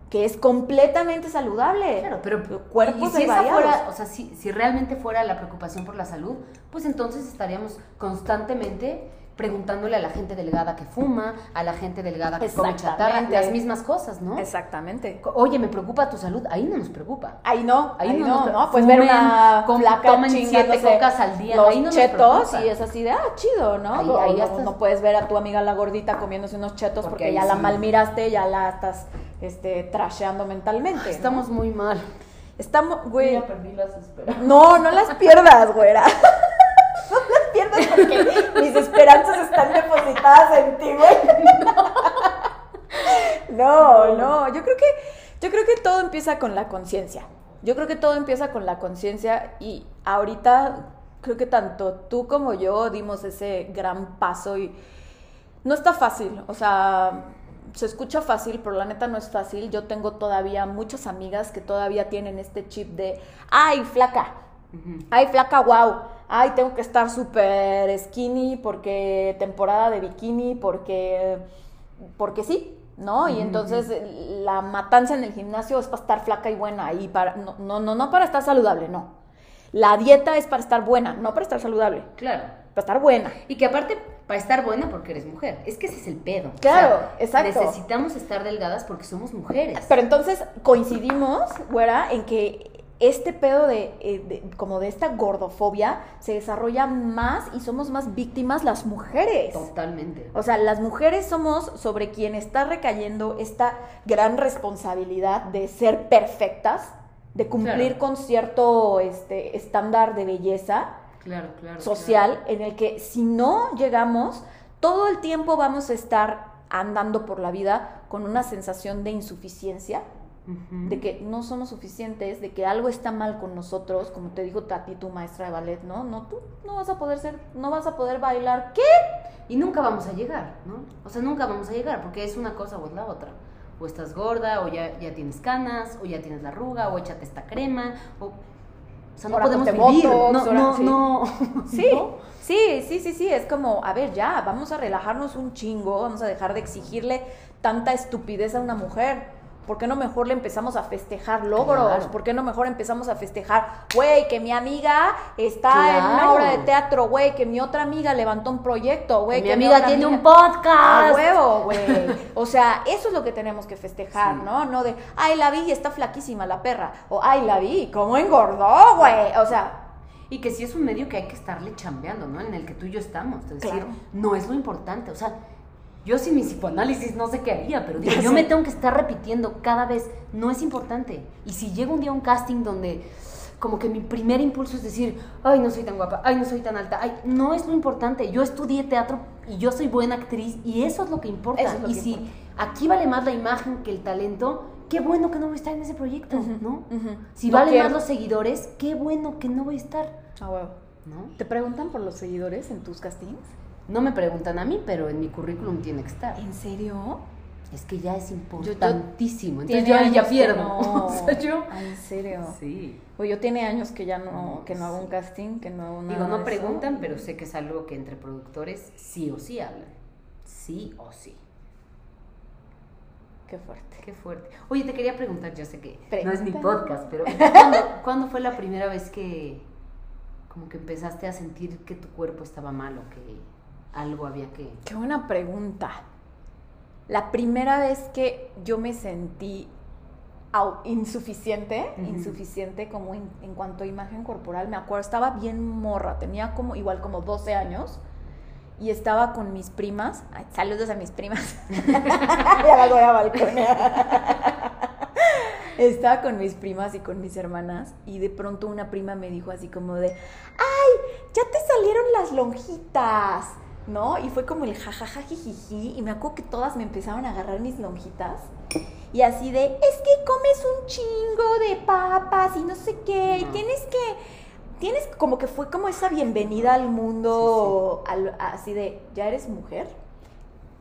que es completamente saludable? Claro, pero cuerpos y si esa fuera, o sea, si, si realmente fuera la preocupación por la salud, pues entonces estaríamos constantemente preguntándole a la gente delgada que fuma, a la gente delgada que come chatarra, las mismas cosas, ¿no? Exactamente. Oye, me preocupa tu salud, ahí no nos preocupa. Ahí no, Ahí ahí, no no, nos- no, pues ver una com- flaca tomen siete cocas al día, los ahí no nos chetos preocupa. y es así de, ah, chido, ¿no? Ahí- O ahí ya no, estás- no puedes ver a tu amiga la gordita comiéndose unos chetos Porque porque, ya la sí. malmiraste, ya la estás este, trasheando mentalmente. ¿no? Estamos muy mal. Estamos, güey, perdí las esperanzas. no, no las pierdas, güera. Pierdas porque mis esperanzas están depositadas en ti, güey. No, no, yo creo que yo creo que todo empieza con la conciencia. Yo creo que todo empieza con la conciencia y ahorita creo que tanto tú como yo dimos ese gran paso y no está fácil, o sea, se escucha fácil, pero la neta no es fácil. Yo tengo todavía muchas amigas que todavía tienen este chip de, ay, flaca, ay, flaca, wow, ay, tengo que estar súper skinny porque temporada de bikini, porque, porque sí. ¿No? Y entonces la matanza en el gimnasio es para estar flaca y buena y para no no no no para estar saludable, no. La dieta es para estar buena, no para estar saludable, Claro. para estar buena. Y que aparte, para estar buena porque eres mujer. Es que ese es el pedo. O Claro, sea, exacto. Necesitamos estar delgadas porque somos mujeres. Pero entonces coincidimos, güera, en que este pedo de, eh, de- como de esta gordofobia se desarrolla más y somos más víctimas las mujeres. Totalmente. O sea, las mujeres somos sobre quien está recayendo esta gran responsabilidad de ser perfectas, de cumplir Claro. con cierto este, estándar de belleza Claro, claro. social en el que si no llegamos, todo el tiempo vamos a estar andando por la vida con una sensación de insuficiencia, de que no somos suficientes, de que algo está mal con nosotros, como te dijo Tati, tu maestra de ballet, ¿no? No, tú no vas a poder ser, no vas a poder bailar. ¿Qué? Y nunca vamos a llegar, ¿no? O sea, nunca vamos a llegar porque es una cosa o es la otra. O estás gorda, o ya, ya tienes canas, o ya tienes la arruga, o échate esta crema, o... O sea, no Ahora podemos ponte vivir. Botox, no, ahora- no, sí. no. Sí, ¿no? sí, sí, sí, sí, es como, a ver, ya, vamos a relajarnos un chingo, vamos a dejar de exigirle tanta estupidez a una mujer. ¿Por qué no mejor le empezamos a festejar logros? Claro. ¿Por qué no mejor empezamos a festejar, güey, que mi amiga está en una obra de teatro, güey, que mi otra amiga levantó un proyecto, güey, mi que amiga otra tiene un amiga- podcast. A huevo, güey. O sea, eso es lo que tenemos que festejar, Sí. ¿no? No de, ay, la vi y está flaquísima la perra. O, ay, la vi, ¿cómo engordó, güey? O sea, Y que sí es un medio que hay que estarle chambeando, ¿no? En el que tú y yo estamos. Es decir, Claro. no es lo importante. O sea, yo sin mi psicoanálisis no sé qué haría, pero digo, yo me tengo que estar repitiendo cada vez, no es importante. Y si llega un día a un casting donde como que mi primer impulso es decir, ay, no soy tan guapa, ay, no soy tan alta, ay, no es lo importante. Yo estudié teatro y yo soy buena actriz y eso es lo que importa. Es lo y que si importa. aquí vale más la imagen que el talento, qué bueno que no voy a estar en ese proyecto, Ujú, ¿no? ujú. Si No valen quiero. más los seguidores, qué bueno que no voy a estar, a huevo. ¿no? ¿Te preguntan por los seguidores en tus castings? No me preguntan a mí, pero en mi currículum tiene que estar. ¿En serio? Es que ya es importantísimo. Tiene Entonces yo ahí ya pierdo. no- O sea, yo... Ah, ¿En serio? Sí. Pues yo tiene años que ya no, que no hago sí. un casting, que no hago nada Digo, no eso. preguntan, pero sé que es algo que entre productores sí o sí hablan. Sí o sí. Qué fuerte. Qué fuerte. Oye, te quería preguntar, yo sé que no es mi podcast, pero ¿cuándo, cuándo fue la primera vez que como que empezaste a sentir que tu cuerpo estaba mal o que algo había que... Qué buena pregunta. La primera vez que yo me sentí insuficiente, insuficiente como en, en cuanto a imagen corporal. Me acuerdo, estaba bien morra, tenía como igual como 12 años y estaba con mis primas. Ay, saludos a mis primas. ya las voy a balconear. Estaba con mis primas y con mis hermanas y de pronto una prima me dijo así como de, ¡ay! Ya te salieron las lonjitas, ¿no? Y fue como el jajaja jijiji y me acuerdo que todas me empezaron a agarrar mis lonjitas y así de, es que comes un chingo de papas y no sé qué, y tienes que, tienes como que fue como esa bienvenida al mundo, al- así de, ya eres mujer,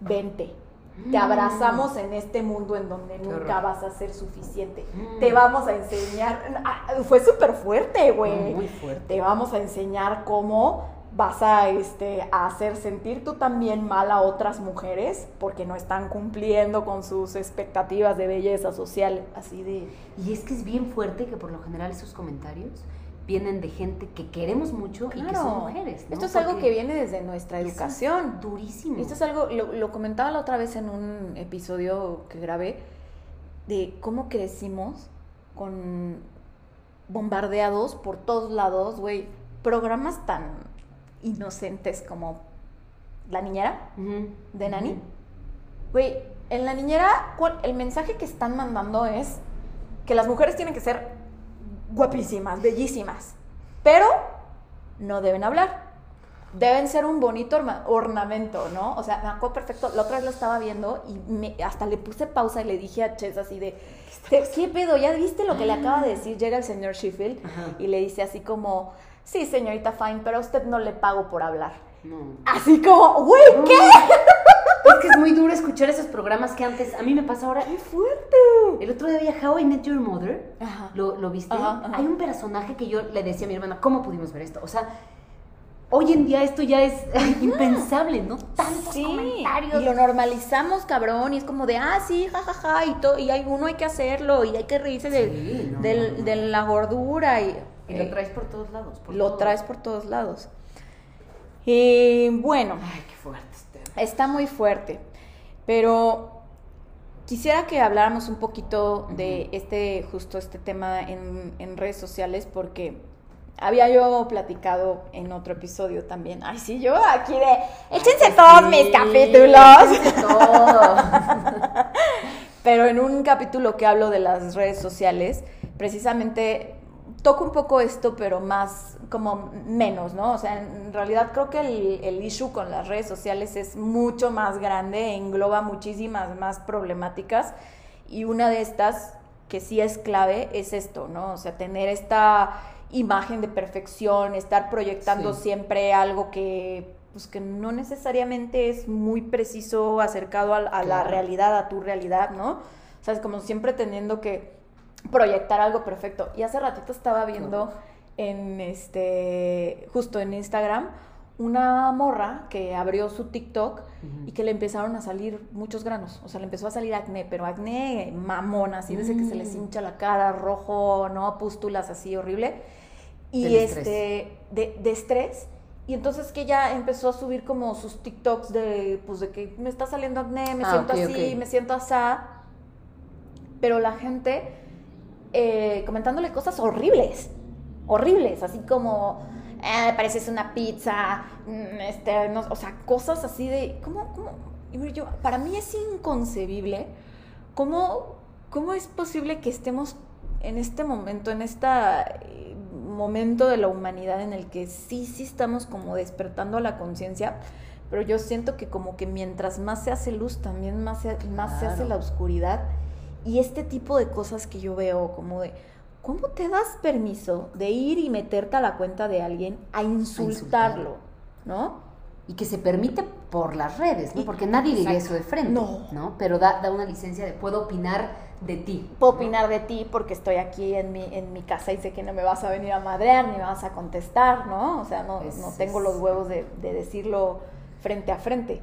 vente. Te Mm. abrazamos en este mundo en donde Qué nunca horror. vas a ser suficiente. Mm. Te vamos a enseñar. ah, Fue súper fuerte, güey. Muy fuerte. Te vamos a enseñar cómo vas a, este, a hacer sentir tú también mal a otras mujeres porque no están cumpliendo con sus expectativas de belleza social. Así de. Y es que es bien fuerte que por lo general esos comentarios vienen de gente que queremos mucho y que son mujeres. ¿no? Esto es algo que viene desde nuestra es educación. durísimo. Esto es algo, lo, lo comentaba la otra vez en un episodio que grabé, de cómo crecimos con bombardeados por todos lados, güey, programas tan inocentes como La Niñera de Nani. Güey, en La Niñera, ¿cuál- el mensaje que están mandando es que las mujeres tienen que ser guapísimas, bellísimas, pero no deben hablar. Deben ser un bonito ornamento, ¿no? O sea, me acuerdo perfecto. La otra vez lo estaba viendo y me- hasta le puse pausa y le dije a Ches así de, ¿qué, qué pedo? ¿Ya viste lo que le acaba de decir? Llega el señor Sheffield Ajá. y le dice así como, sí, señorita Fine, pero a usted no le pago por hablar. No. Así como, güey, ¿qué? Es que es muy duro escuchar esos programas que antes, a mí me pasa ahora. ¡Qué fuerte! El otro día veía How I Met Your Mother. Ajá. ¿Lo, lo viste? Ajá, ajá. Hay un personaje que yo le decía a mi hermana, ¿cómo pudimos ver esto? O sea, hoy en día esto ya es impensable, ¿no? Tantos Sí, comentarios. y lo normalizamos, cabrón, y es como de, ah, sí, jajaja, y, to- y hay uno hay que hacerlo, y hay que reírse de, no, del- no. de la gordura, y, Y lo eh, traes por todos lados. por lo todo. traes por todos lados. Y bueno, Ay, qué fuerte este. está muy fuerte, pero quisiera que habláramos un poquito de este, justo este tema en, en redes sociales, porque había yo platicado en otro episodio también. Ay, sí, yo aquí de, échense Ay, todos sí, mis capítulos. échense todo. Pero en un capítulo que hablo de las redes sociales, precisamente toco un poco esto, pero más como menos, ¿no? O sea, en realidad creo que el, el issue con las redes sociales es mucho más grande, engloba muchísimas más problemáticas y una de estas que sí es clave es esto, ¿no? O sea, tener esta imagen de perfección, estar proyectando Sí. siempre algo que pues que no necesariamente es muy preciso acercado a, a la realidad, a tu realidad, ¿no? O sea, es como siempre teniendo que proyectar algo perfecto. Y hace ratito estaba viendo en este, justo en Instagram, una morra que abrió su TikTok y que le empezaron a salir muchos granos. O sea, le empezó a salir acné, pero acné mamón, así desde que se les Mm. hincha la cara, rojo, ¿no? Pústulas así horrible. Y Del estrés. este, de, de estrés. Y entonces que ella empezó a subir como sus TikToks de, pues de que me está saliendo acné, me Ah, siento así, me siento asá. Pero la gente eh, comentándole cosas horribles, horribles, así como, eh, pareces una pizza, mm, este, no- o sea, cosas así de, ¿cómo, cómo? Yo, para mí es inconcebible cómo, cómo es posible que estemos en este momento, en este momento de la humanidad en el que sí, sí estamos como despertando a la conciencia, pero yo siento que como que mientras más se hace luz, también más se, más se hace la oscuridad. Y este tipo de cosas que yo veo, como de, ¿cómo te das permiso de ir y meterte a la cuenta de alguien a insultarlo? ¿No? Y que se permite por las redes, ¿no? Porque nadie diría Exacto. eso de frente, No. ¿no? Pero da, da una licencia de puedo opinar de ti. Puedo opinar de ti porque estoy aquí en mi, en mi casa y sé que no me vas a venir a madrear ni me vas a contestar, ¿no? O sea, no, Es- no tengo los huevos de, de decirlo frente a frente.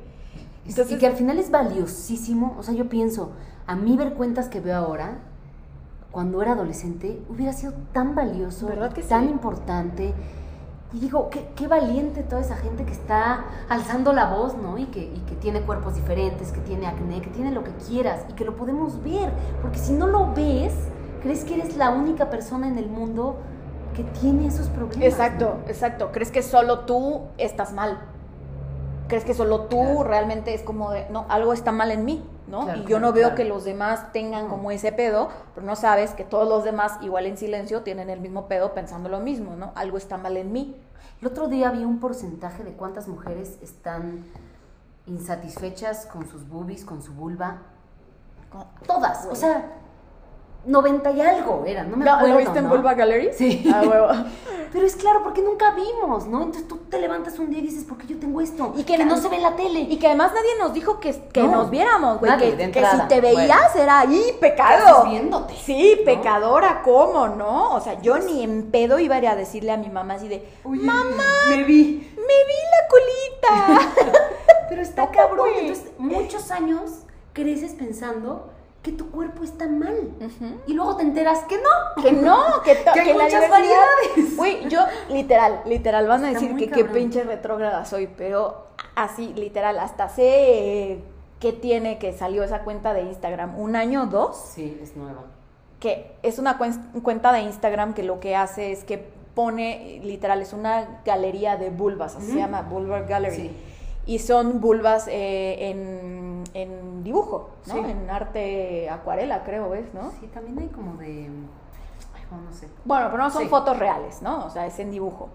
y que al final es valiosísimo. O sea, yo pienso, a mí ver cuentas que veo ahora, cuando era adolescente, hubiera sido tan valioso, ¿Verdad que tan sí? importante. Y digo, qué, qué valiente toda esa gente que está alzando la voz, ¿no? Y que, y que tiene cuerpos diferentes, que tiene acné, que tiene lo que quieras y que lo podemos ver. Porque si no lo ves, crees que eres la única persona en el mundo que tiene esos problemas. Exacto, exacto. Crees que solo tú estás mal. Crees que solo tú Claro. realmente es como de, no, algo está mal en mí, ¿no? Claro, y yo no veo claro. que los demás tengan No. como ese pedo, pero no sabes que todos los demás, igual en silencio, tienen el mismo pedo pensando lo mismo, ¿no? Algo está mal en mí. El otro día vi un porcentaje de cuántas mujeres están insatisfechas con sus boobies, con su vulva. Con- Todas, o sea, 90 y algo eran, no me ¿Lo- acuerdo. ¿Lo viste en ¿no? Vulva Gallery? Sí. Ah, huevo. Pero es claro, porque nunca vimos, ¿no? Entonces tú te levantas un día y dices, ¿por qué yo tengo esto? Y que que no se ve en la tele. Y que además nadie nos dijo que, que No, nos viéramos, güey. nadie, Que, de que si te veías era ahí, ¿Qué pecado. viéndote? Sí, ¿No? pecadora, ¿cómo, no? O sea, yo ni en pedo iba a ir a decirle a mi mamá así de, Mamá, me vi. me vi la colita. Pero está cabrón. Entonces, muchos años creces pensando que tu cuerpo está mal. Y luego te enteras que no. Que no, que, Que hay que la muchas variedades. Güey, yo literal, literal, van a Está decir que qué pinche retrógrada soy, pero así, literal, hasta sé eh, qué tiene que salió esa cuenta de Instagram, un año o dos, Sí, es nueva. que es una cuen- cuenta de Instagram que lo que hace es que pone, literal, es una galería de vulvas, así se llama Vulvar Gallery. Sí. Y son vulvas eh, en, en dibujo, ¿no? Sí. En arte acuarela, creo, ¿ves? ¿no? Sí, también hay como de. Ay, no, no sé. Bueno, pero no son Sí. fotos reales, ¿no? O sea, es en dibujo.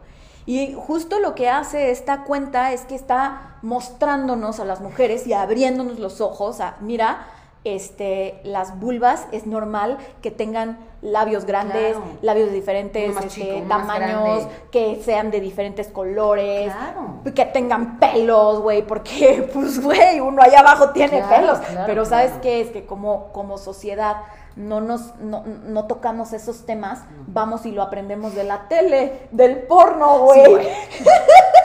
Y justo lo que hace esta cuenta es que está mostrándonos a las mujeres y abriéndonos los ojos a, mira, este, las vulvas es normal que tengan labios grandes, Claro. labios de diferentes este, chico, tamaños, que sean de diferentes colores, Claro. que tengan pelos, güey, porque, pues, güey, uno allá abajo tiene Claro, pelos. Pero ¿sabes qué? Es que como, como sociedad no nos no, no tocamos esos temas, vamos y lo aprendemos de la tele, del porno, güey. Sí.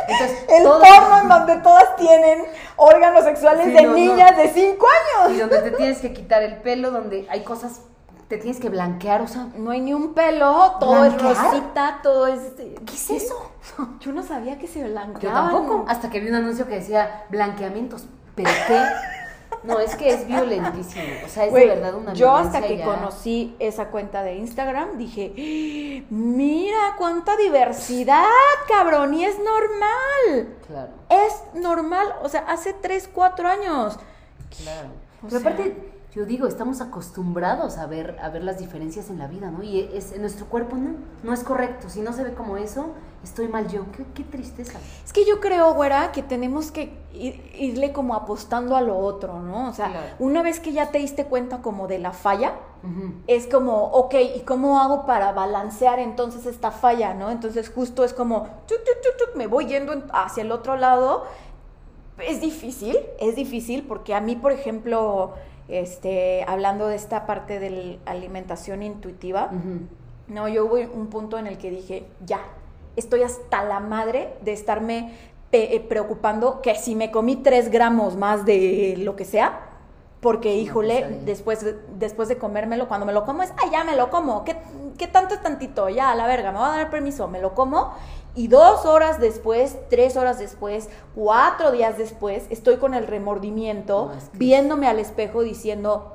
Entonces, El porno en donde todas tienen órganos sexuales Sí, de no, niñas de 5 Y años. donde te tienes que quitar el pelo, donde hay cosas, te tienes que blanquear, o sea, No hay ni un pelo, todo es rosita, todo es... ¿qué es eso? Yo no sabía que se Yo blanqueaban. tampoco, hasta que vi un anuncio que decía blanqueamientos. ¿Pero qué? No, es que es violentísimo. O sea, es de verdad una yo hasta que ya- conocí esa cuenta de Instagram dije, "¡Ah! mira cuánta diversidad, cabrón, y es normal. Claro, Es normal, o sea, hace 3, 4 años. claro. O sea- aparte, yo digo, estamos acostumbrados a ver, a ver las diferencias en la vida, ¿no? Y es, en nuestro cuerpo no, no es correcto. Si no se ve como eso, estoy mal yo. Qué, qué tristeza. Es que yo creo, güera, que tenemos que ir- irle como apostando a lo otro, ¿no? O sea, Claro. una vez que ya te diste cuenta como de la falla, es como, ok, ¿y cómo hago para balancear entonces esta falla, no? Entonces justo es como, tuc, tuc, tuc, me voy yendo en- hacia el otro lado. Es difícil, es difícil porque a mí, por ejemplo, este, hablando de esta parte de la alimentación intuitiva, no, yo hubo un punto en el que dije, ya, estoy hasta la madre de estarme eh, preocupando que si me comí tres gramos más de lo que sea, porque híjole, pesadilla. después, después de comérmelo, cuando me lo como es, ay, ya me lo como, ¿qué, qué tanto es tantito? Ya, a la verga, me voy a dar permiso, me lo como. Y dos horas después, tres horas después, cuatro días después, estoy con el remordimiento, viéndome al espejo diciendo,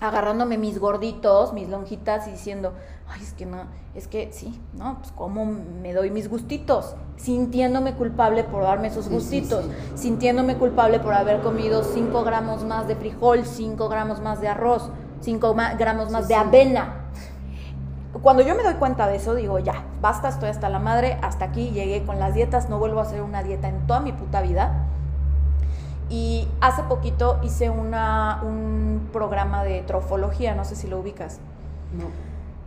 agarrándome mis gorditos, mis lonjitas y diciendo, ay, es que no, es que sí, no, pues cómo me doy mis gustitos, sintiéndome culpable por darme esos Sí, gustitos, sí. sintiéndome culpable por haber comido 5 gramos más de frijol, 5 gramos más de arroz, 5 gramos más de sí. avena. Cuando yo me doy cuenta de eso, digo, ya, basta, estoy hasta la madre, hasta aquí llegué con las dietas, no vuelvo a hacer una dieta en toda mi puta vida. Y hace poquito hice una, un programa de trofología, no sé si lo ubicas. No.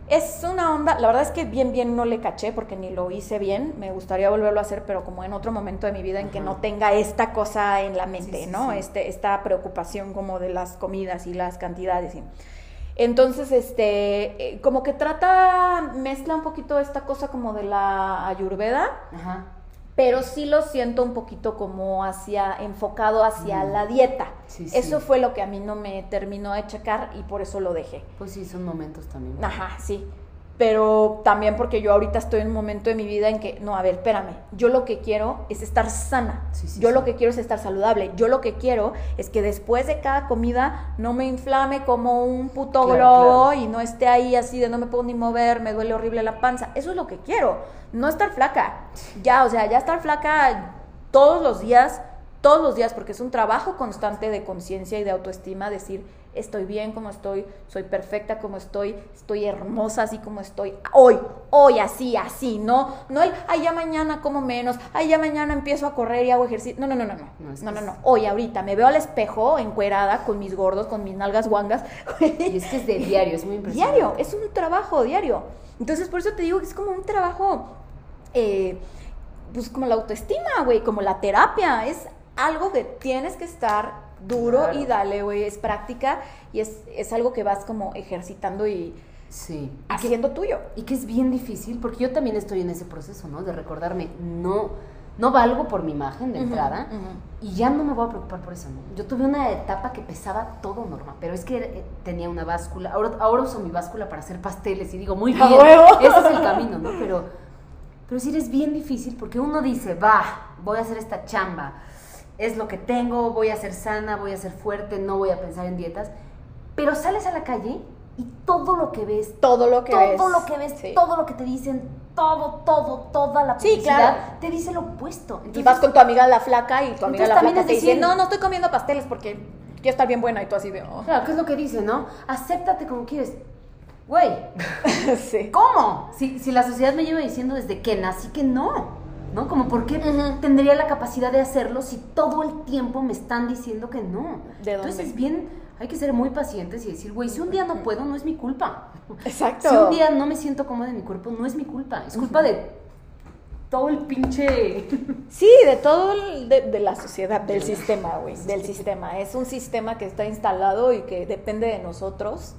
Es una onda, la verdad es que bien, bien no le caché porque ni lo hice bien. Me gustaría volverlo a hacer, pero como en otro momento de mi vida en que no tenga esta cosa en la mente, Sí, sí, ¿no? sí. Este, esta preocupación como de las comidas y las cantidades. y- Entonces, este, eh, como que trata, mezcla un poquito esta cosa como de la ayurveda, Ajá. pero sí lo siento un poquito como hacia, enfocado hacia Mm. la dieta. Sí, sí. Eso fue lo que a mí no me terminó de checar y por eso lo dejé. Pues sí, son momentos también. Ajá, sí. Pero también porque yo ahorita estoy en un momento de mi vida en que, no, a ver, espérame, yo lo que quiero es estar sana, Sí, sí, yo sí. lo que quiero es estar saludable, yo lo que quiero es que después de cada comida no me inflame como un puto Claro, globo claro. y no esté ahí así de no me puedo ni mover, me duele horrible la panza, eso es lo que quiero, no estar flaca, ya, o sea, ya estar flaca todos los días, todos los días, porque es un trabajo constante de conciencia y de autoestima, decir, estoy bien como estoy, soy perfecta como estoy, estoy hermosa así como estoy, hoy, hoy, así, así, no, no el, ay, ya mañana como menos, ay, ya mañana empiezo a correr y hago ejercicio, no, no, no, no, no, No, no, no, hoy, ahorita, me veo al espejo encuerada con mis gordos, con mis nalgas guangas, Y es que es de diario, es muy impresionante. diario, es un trabajo diario. Entonces, por eso te digo que es como un trabajo, eh, pues como la autoestima, güey, como la terapia. Es algo que tienes que estar duro Claro. y dale, güey, es práctica y es, es algo que vas como ejercitando y Sí. haciendo tuyo. Y que es bien difícil, porque yo también estoy en ese proceso, ¿no? De recordarme, no, no valgo por mi imagen de entrada y ya no me voy a preocupar por eso, ¿no? Yo tuve una etapa que pesaba todo normal, pero es que eh, tenía una báscula, ahora, ahora uso mi báscula para hacer pasteles y digo, muy ¡A bien, ese es el camino, ¿no? Pero, pero sí es bien difícil porque uno dice, va, voy a hacer esta chamba, es lo que tengo, voy a ser sana, voy a ser fuerte, no voy a pensar en dietas, pero sales a la calle y todo lo que ves, Todo lo que todo ves. lo que ves, Sí. todo lo que te dicen, todo, todo, toda la Sí, publicidad claro. te dice lo opuesto. Y Entonces, vas con tu amiga la flaca y tu amiga la flaca te dice, no, no estoy comiendo pasteles porque quiero estar bien buena y tú así de, oh. Claro, ¿qué es lo que dice, no? Acéptate como quieres. Güey, sí. ¿cómo? Si, si la sociedad me lleva diciendo desde que nací que no, ¿no? Como por qué tendría la capacidad de hacerlo si todo el tiempo me están diciendo que no. ¿De Entonces dónde? es bien, hay que ser muy pacientes y decir, güey, si un día no puedo, no es mi culpa. Exacto. Si un día no me siento cómoda en mi cuerpo, no es mi culpa. Es culpa de todo el pinche... Sí, de todo, el- de, de la sociedad, del sistema, güey, del sistema. Es un sistema que está instalado y que depende de nosotros,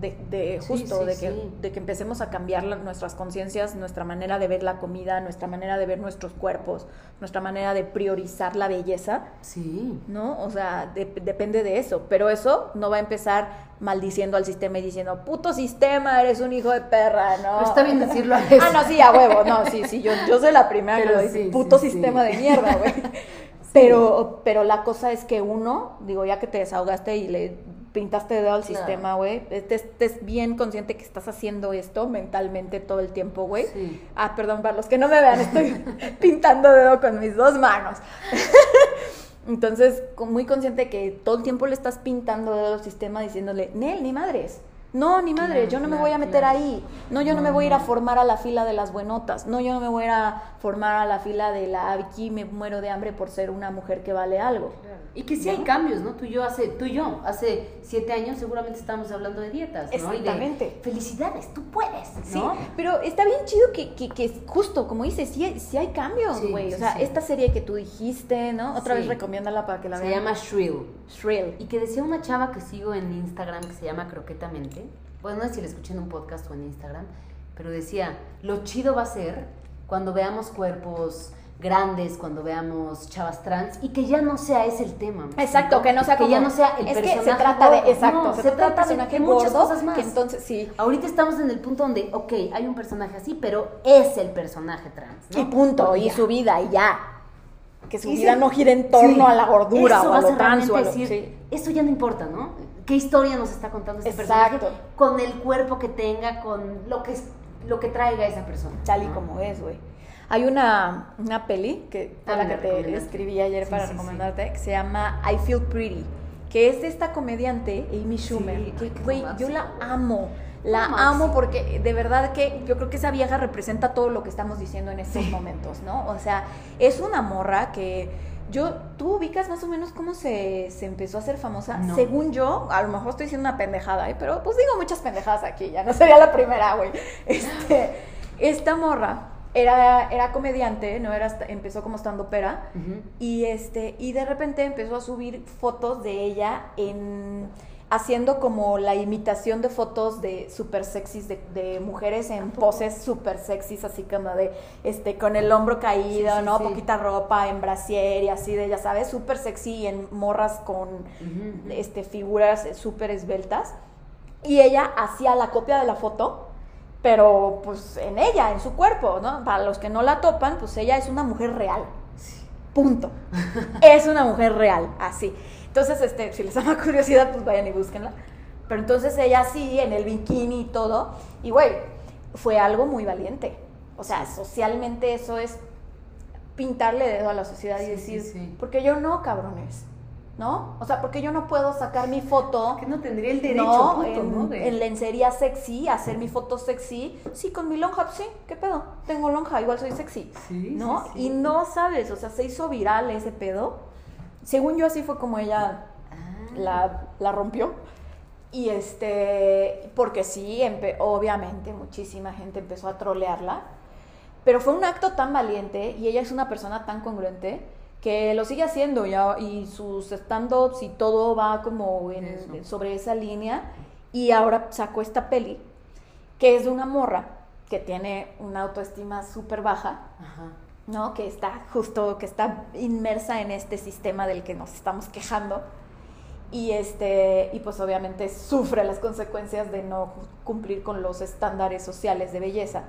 de, de justo, sí, de, que, sí. de que empecemos a cambiar la- nuestras conciencias, nuestra manera de ver la comida, nuestra manera de ver nuestros cuerpos, nuestra manera de priorizar la belleza, Sí. ¿no? O sea, de- depende de eso. Pero eso no va a empezar maldiciendo al sistema y diciendo, puto sistema, eres un hijo de perra, ¿no? Pero está bien decirlo a veces. Ah, no, sí, a huevo, no, sí, sí, yo, yo soy la primera que Pero lo dice, puto sistema de mierda, güey. Pero, pero la cosa es que uno, digo, ya que te desahogaste y le pintaste de dedo al sistema, güey, estés, estés bien consciente que estás haciendo esto mentalmente todo el tiempo, güey. Sí. Ah, perdón, para los que no me vean, estoy pintando dedo con mis dos manos. Entonces, muy consciente que todo el tiempo le estás pintando dedo al sistema diciéndole, Nel, ni madres. No, ni madre, Claro, yo no me voy a meter claro. ahí. No, yo no, me voy a ir a formar a la fila de las buenotas. No, yo no me voy a ir a formar a la fila de la aquí me muero de hambre por ser una mujer que vale algo. Y que sí hay cambios, ¿no? Tú y yo hace, tú y yo, hace siete años seguramente estábamos hablando de dietas, ¿no? Y de Exactamente. felicidades, tú puedes, Sí, ¿no? pero está bien chido que, que, que justo, como dices, sí, sí hay cambios, Sí, güey. sí, o sea, sí. esta serie que tú dijiste, ¿no? Otra Sí. vez recomiéndala para que la Se vean. llama Shrill. Shrill. Y que decía una chava que sigo en Instagram que se llama Croquetamente. Bueno, no sé si la escuché en un podcast o en Instagram, pero decía, lo chido va a ser cuando veamos cuerpos grandes, cuando veamos chavas trans y que ya no sea ese el tema. ¿me Exacto, que no sea que como, ya no sea el es que personaje se trata gordo. de exacto, No, se, trata personaje de muchas gordo, cosas más. que entonces sí, Ahorita estamos en el punto donde, ok, hay un personaje así, pero es el personaje trans. ¿no? y punto, y su vida y ya. Que su Y vida sí, no gire en torno sí, a la gordura eso o a lo trans o a lo realmente decir, sí. Eso ya no importa, ¿no? ¿Qué historia nos está contando este Exacto. personaje? Con el cuerpo que tenga, con lo que, lo que traiga esa persona. tal y como es, güey. Hay una, una peli que fue Ah, la que te escribí ayer Sí, para sí, sí. recomendarte, que se llama I Feel Pretty, que es de esta comediante Amy Schumer, que güey, yo la amo. La amo porque de verdad que yo creo que esa vieja representa todo lo que estamos diciendo en estos momentos, ¿no? O sea, es una morra que yo, tú ubicas más o menos cómo se, se empezó a hacer famosa. No. Según yo, a lo mejor estoy diciendo una pendejada, ¿eh? pero pues digo muchas pendejadas aquí, ya no sería la primera, güey. Este, esta morra era, era comediante, no era, empezó como estando pera. Y este, y de repente empezó a subir fotos de ella en haciendo como la imitación de fotos de super sexys de, de mujeres en poses super sexys así como de este con el hombro caído, Sí, sí, ¿no? sí. Poquita ropa en brasier y así de, ya sabes, súper sexy en morras con este figuras súper esbeltas. Y ella hacía la copia de la foto pero pues en ella, en su cuerpo, ¿no? Para los que no la topan, pues ella es una mujer real. Punto. es una mujer real, así. Entonces, este, si les da curiosidad, pues vayan y búsquenla. Pero entonces ella sí, en el bikini y todo. Y güey, fue algo muy valiente. O sea, socialmente eso es pintarle dedo a la sociedad y decir, porque yo no, cabrones. ¿No? O sea, porque yo no puedo sacar mi foto. Que no tendría el derecho, ¿no? punto, en, ¿no? De- en lencería sexy, hacer mi foto sexy. Sí, con mi lonja, pues sí, ¿qué pedo? Tengo lonja, igual soy sexy. Sí, ¿No? sí, sí. Y no sabes, o sea, se hizo viral ese pedo. Según yo, así fue como ella Ah. la, la rompió. Y este, porque sí, obviamente muchísima gente empezó a trolearla, pero fue un acto tan valiente y ella es una persona tan congruente que lo sigue haciendo ya, y sus stand-ups y todo va como en- sobre esa línea y ahora sacó esta peli que es de una morra que tiene una autoestima súper baja Ajá. ¿no? Que está justo, que está inmersa en este sistema del que nos estamos quejando. Y, este, y pues obviamente sufre las consecuencias de no cumplir con los estándares sociales de belleza.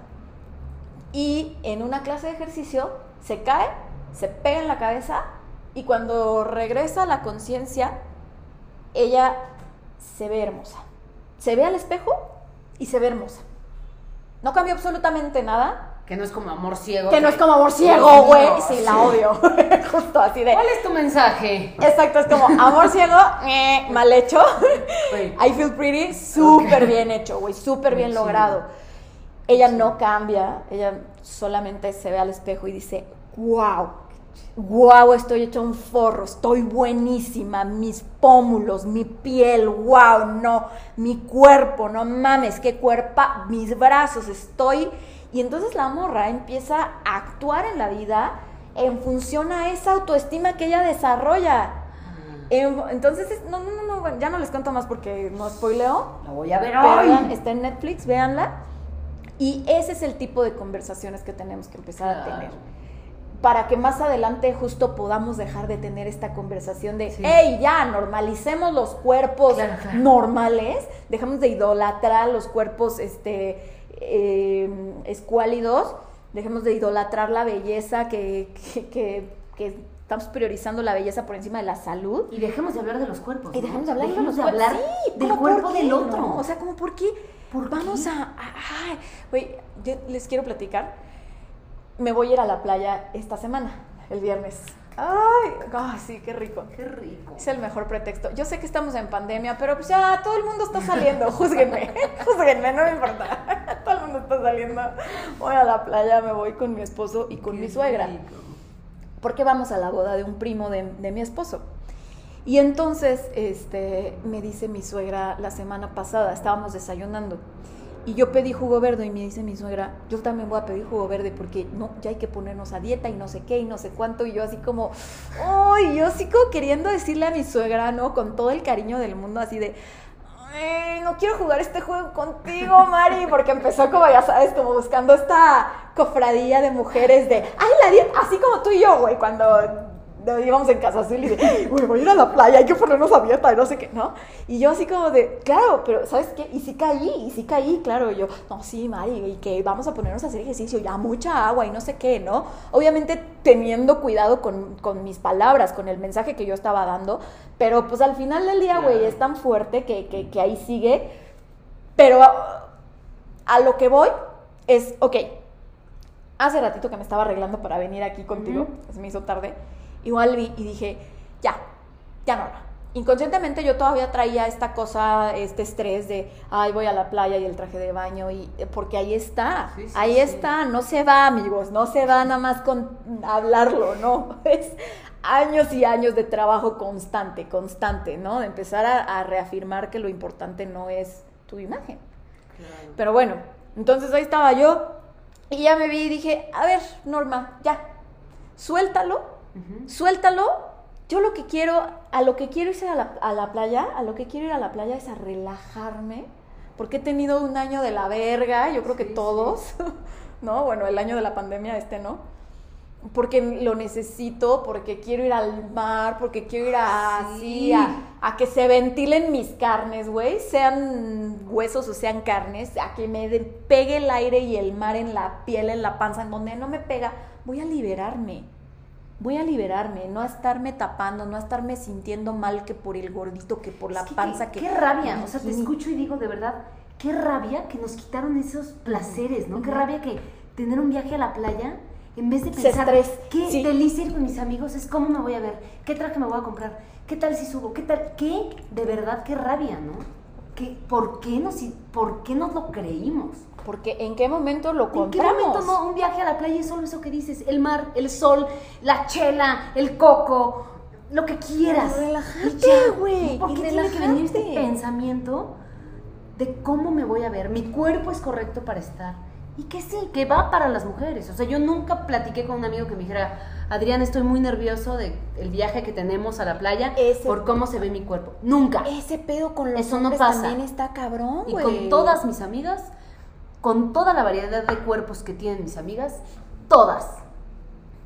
Y en una clase de ejercicio se cae, se pega en la cabeza y cuando regresa a la conciencia, ella se ve hermosa. Se ve al espejo y se ve hermosa. No cambió absolutamente nada, Que no es como amor ciego. que no es como amor ciego, güey. Sí, sí. la odio. Justo así de. ¿Cuál es tu mensaje? Exacto, es como amor ciego, eh, mal hecho. I feel pretty, súper bien hecho, güey, súper bien Sí. logrado. Ella no cambia, ella solamente se ve al espejo y dice, wow, wow, estoy hecha un forro, estoy buenísima, mis pómulos, mi piel, wow, no, mi cuerpo, no mames, qué cuerpa, mis brazos, estoy... Y entonces la morra empieza a actuar en la vida en función a esa autoestima que ella desarrolla. En- Entonces, es- no, no, no, ya no les cuento más porque no spoileo. La voy a ver hoy. vean, está en Netflix, véanla. Y ese es el tipo de conversaciones que tenemos que empezar a tener. Para que más adelante justo podamos dejar de tener esta conversación de, Sí. hey, ya, normalicemos los cuerpos Claro, claro. normales, dejamos de idolatrar los cuerpos este, eh, escuálidos, dejemos de idolatrar la belleza, que, que, que- que estamos priorizando la belleza por encima de la salud. Y dejemos de hablar de los cuerpos. Y dejemos de hablar, Dejemos de los cuerpos. hablar Sí, del ¿cómo cuerpo por qué, del otro. no? O sea, como por qué ¿Por vamos qué? a, a- ay, güey, yo les quiero platicar. Me voy a ir a la playa esta semana, el viernes. Ay, ay, sí, qué rico. Qué rico. Es el mejor pretexto. Yo sé que estamos en pandemia, pero pues ya todo el mundo está saliendo. Júzguenme, júzguenme, no me importa. Todo el mundo está saliendo. Voy a la playa, me voy con mi esposo y con mi Qué suegra rico. porque vamos a la boda de un primo de, de mi esposo. Y entonces este, me dice mi suegra la semana pasada, estábamos desayunando, y yo pedí jugo verde y me dice mi suegra, yo también voy a pedir jugo verde porque no, ya hay que ponernos a dieta y no sé qué y no sé cuánto, y yo así como, ¡ay! Yo así como queriendo decirle a mi suegra, ¿no? Con todo el cariño del mundo, así de, "Ay, no quiero jugar este juego contigo, Mari, porque empezó como, ya sabes, como buscando esta cofradía de mujeres de, ay, la dieta, así como tú y yo, güey, cuando íbamos en Casa Azul y de, güey, voy a ir a la playa, hay que ponernos a dieta y no sé qué, ¿no? Y yo así como de, claro, pero ¿sabes qué? Y sí caí, y sí caí, claro, y yo, no, sí, Mari, y que vamos a ponernos a hacer ejercicio, ya mucha agua y no sé qué, ¿no? Obviamente teniendo cuidado con, con mis palabras, con el mensaje que yo estaba dando, pero pues al final del día, güey, es tan fuerte que, que, que ahí sigue, pero a, a lo que voy es, ok, hace ratito que me estaba arreglando para venir aquí contigo, se me hizo tarde, igual vi y dije, ya, ya no. Inconscientemente yo todavía traía esta cosa, este estrés de, ay, voy a la playa y el traje de baño, y eh, porque ahí está, Sí, sí, ahí sí. está, no se va, amigos, no se va nada más con hablarlo, no, es años y años de trabajo constante, constante, ¿no? De empezar a, a reafirmar que lo importante no es tu imagen. Claro. Pero bueno, entonces ahí estaba yo y ya me vi y dije, a ver, Norma, ya, suéltalo, Ujú. suéltalo. Yo lo que quiero, a lo que quiero irse a la, a la playa, a lo que quiero ir a la playa es a relajarme, porque he tenido un año de la verga, yo creo que Sí, todos, ¿no? Bueno, el año de la pandemia, este no. porque lo necesito, porque quiero ir al mar, porque quiero ir a, así, a, a que se ventilen mis carnes, güey, sean huesos o sean carnes, a que me de- pegue el aire y el mar en la piel, en la panza, en donde no me pega, voy a liberarme. Voy a liberarme, no a estarme tapando, no a estarme sintiendo mal que por el gordito, que por la Es que panza, qué, que qué rabia, o sea, te escucho y digo de verdad, qué rabia que nos quitaron esos placeres, ¿no? Qué rabia que tener un viaje a la playa, en vez de pensar, qué sí. delicia ir con mis amigos, es cómo me voy a ver, qué traje me voy a comprar, qué tal si subo, qué tal, qué, de verdad, qué rabia, ¿no? ¿Qué, por, qué nos, ¿Por qué nos lo creímos? Porque en qué momento lo ¿En qué compramos. momento no? Un viaje a la playa es solo eso que dices, el mar, el sol, la chela, el coco, lo que quieras. Y relájate, Y ya, güey, ¿Por y qué tiene que venir este pensamiento de cómo me voy a ver? Mi cuerpo es correcto para estar. Y que sí, que va para las mujeres. O sea, yo nunca platiqué con un amigo que me dijera, Adrián, estoy muy nervioso de el viaje que tenemos a la playa Ese- por cómo se ve mi cuerpo. Nunca. Ese pedo con los Eso no hombres pasa. también está cabrón, Y güey. con todas mis amigas, con toda la variedad de cuerpos que tienen mis amigas, todas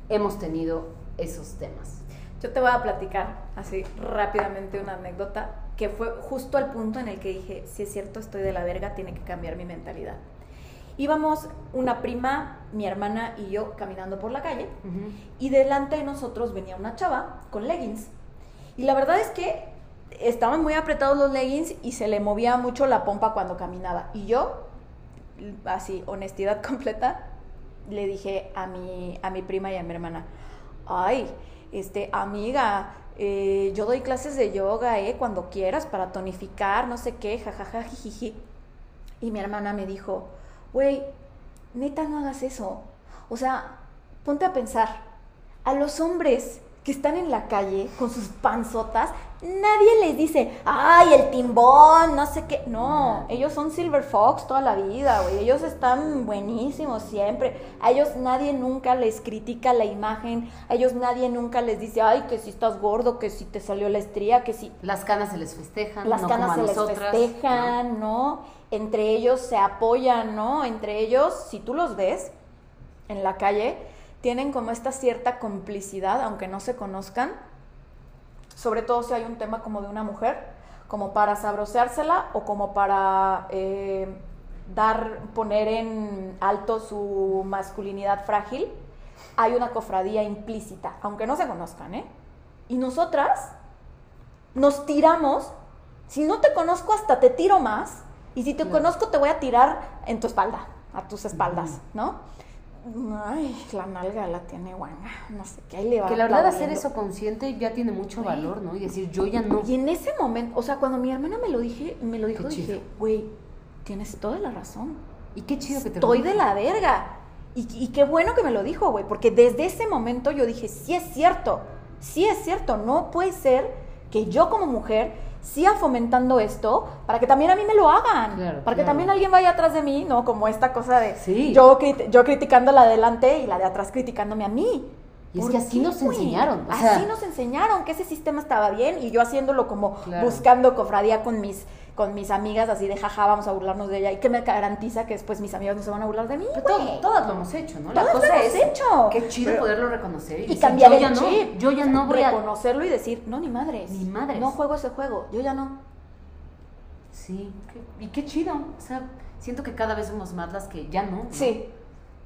hemos tenido esos temas. Yo te voy a platicar así rápidamente una anécdota que fue justo al punto en el que dije, si es cierto, estoy de la verga, tiene que cambiar mi mentalidad. Íbamos una prima, mi hermana y yo caminando por la calle y delante de nosotros venía una chava con leggings. Y la verdad es que estaban muy apretados los leggings y se le movía mucho la pompa cuando caminaba. Y yo, así, honestidad completa, le dije a mi, a mi prima y a mi hermana, ay, este, amiga, eh, yo doy clases de yoga, eh, cuando quieras, para tonificar, no sé qué, jajaja, jijiji. Y mi hermana me dijo, güey, neta no hagas eso. O sea, ponte a pensar, a los hombres que están en la calle con sus panzotas, nadie les dice, ay, el timbón, no sé qué. No, ellos son Silver Fox toda la vida, güey. Ellos están buenísimos siempre. A ellos nadie nunca les critica la imagen. A ellos nadie nunca les dice, ay, que si estás gordo, que si te salió la estría, que si Las canas se les festejan, las no canas se como a les nosotras, festejan, ¿no? Entre ellos se apoyan, ¿no? Entre ellos, si tú los ves en la calle, tienen como esta cierta complicidad, aunque no se conozcan, sobre todo si hay un tema como de una mujer, como para sabroseársela o como para eh, dar, poner en alto su masculinidad frágil, hay una cofradía implícita, aunque no se conozcan, ¿eh? Y nosotras nos tiramos, si no te conozco hasta te tiro más, y si te conozco te voy a tirar en tu espalda, a tus espaldas, ¿no? Ay, la nalga la tiene guanga, no sé qué, ahí le va Que la verdad hacer aplaudiendo. eso consciente ya tiene mucho Güey. valor, ¿no? Y decir, yo ya no. Y en ese momento, o sea, cuando mi hermana me lo dije, me lo dijo, Qué chido. dije, güey, tienes toda la razón. Y qué chido que te Estoy de la verga. Y, y qué bueno que me lo dijo, güey, porque desde ese momento yo dije, sí es cierto, sí es cierto, no puede ser que yo como mujer siga fomentando esto para que también a mí me lo hagan, Claro, para que claro. también alguien vaya atrás de mí, ¿no? Como esta cosa de Sí. yo, crit- yo criticando la de adelante y la de atrás criticándome a mí. Y es ¿Por que así nos enseñaron, o así sea- nos enseñaron que ese sistema estaba bien y yo haciéndolo como Claro. buscando cofradía con mis con mis amigas así de jaja, vamos a burlarnos de ella y que me garantiza que después mis amigas no se van a burlar de mí. Pero todo- güey? todas lo hemos hecho, ¿no? La Todas lo cosa hemos es hecho. qué chido Pero- poderlo reconocer y, y decir, cambiar yo el ya chip. no, yo ya no voy a reconocerlo y decir, no, ni madres. Ni madres. No juego ese juego, yo ya no. Sí, qué- y qué chido. O sea, siento que cada vez somos más las que ya no. ¿no? Sí.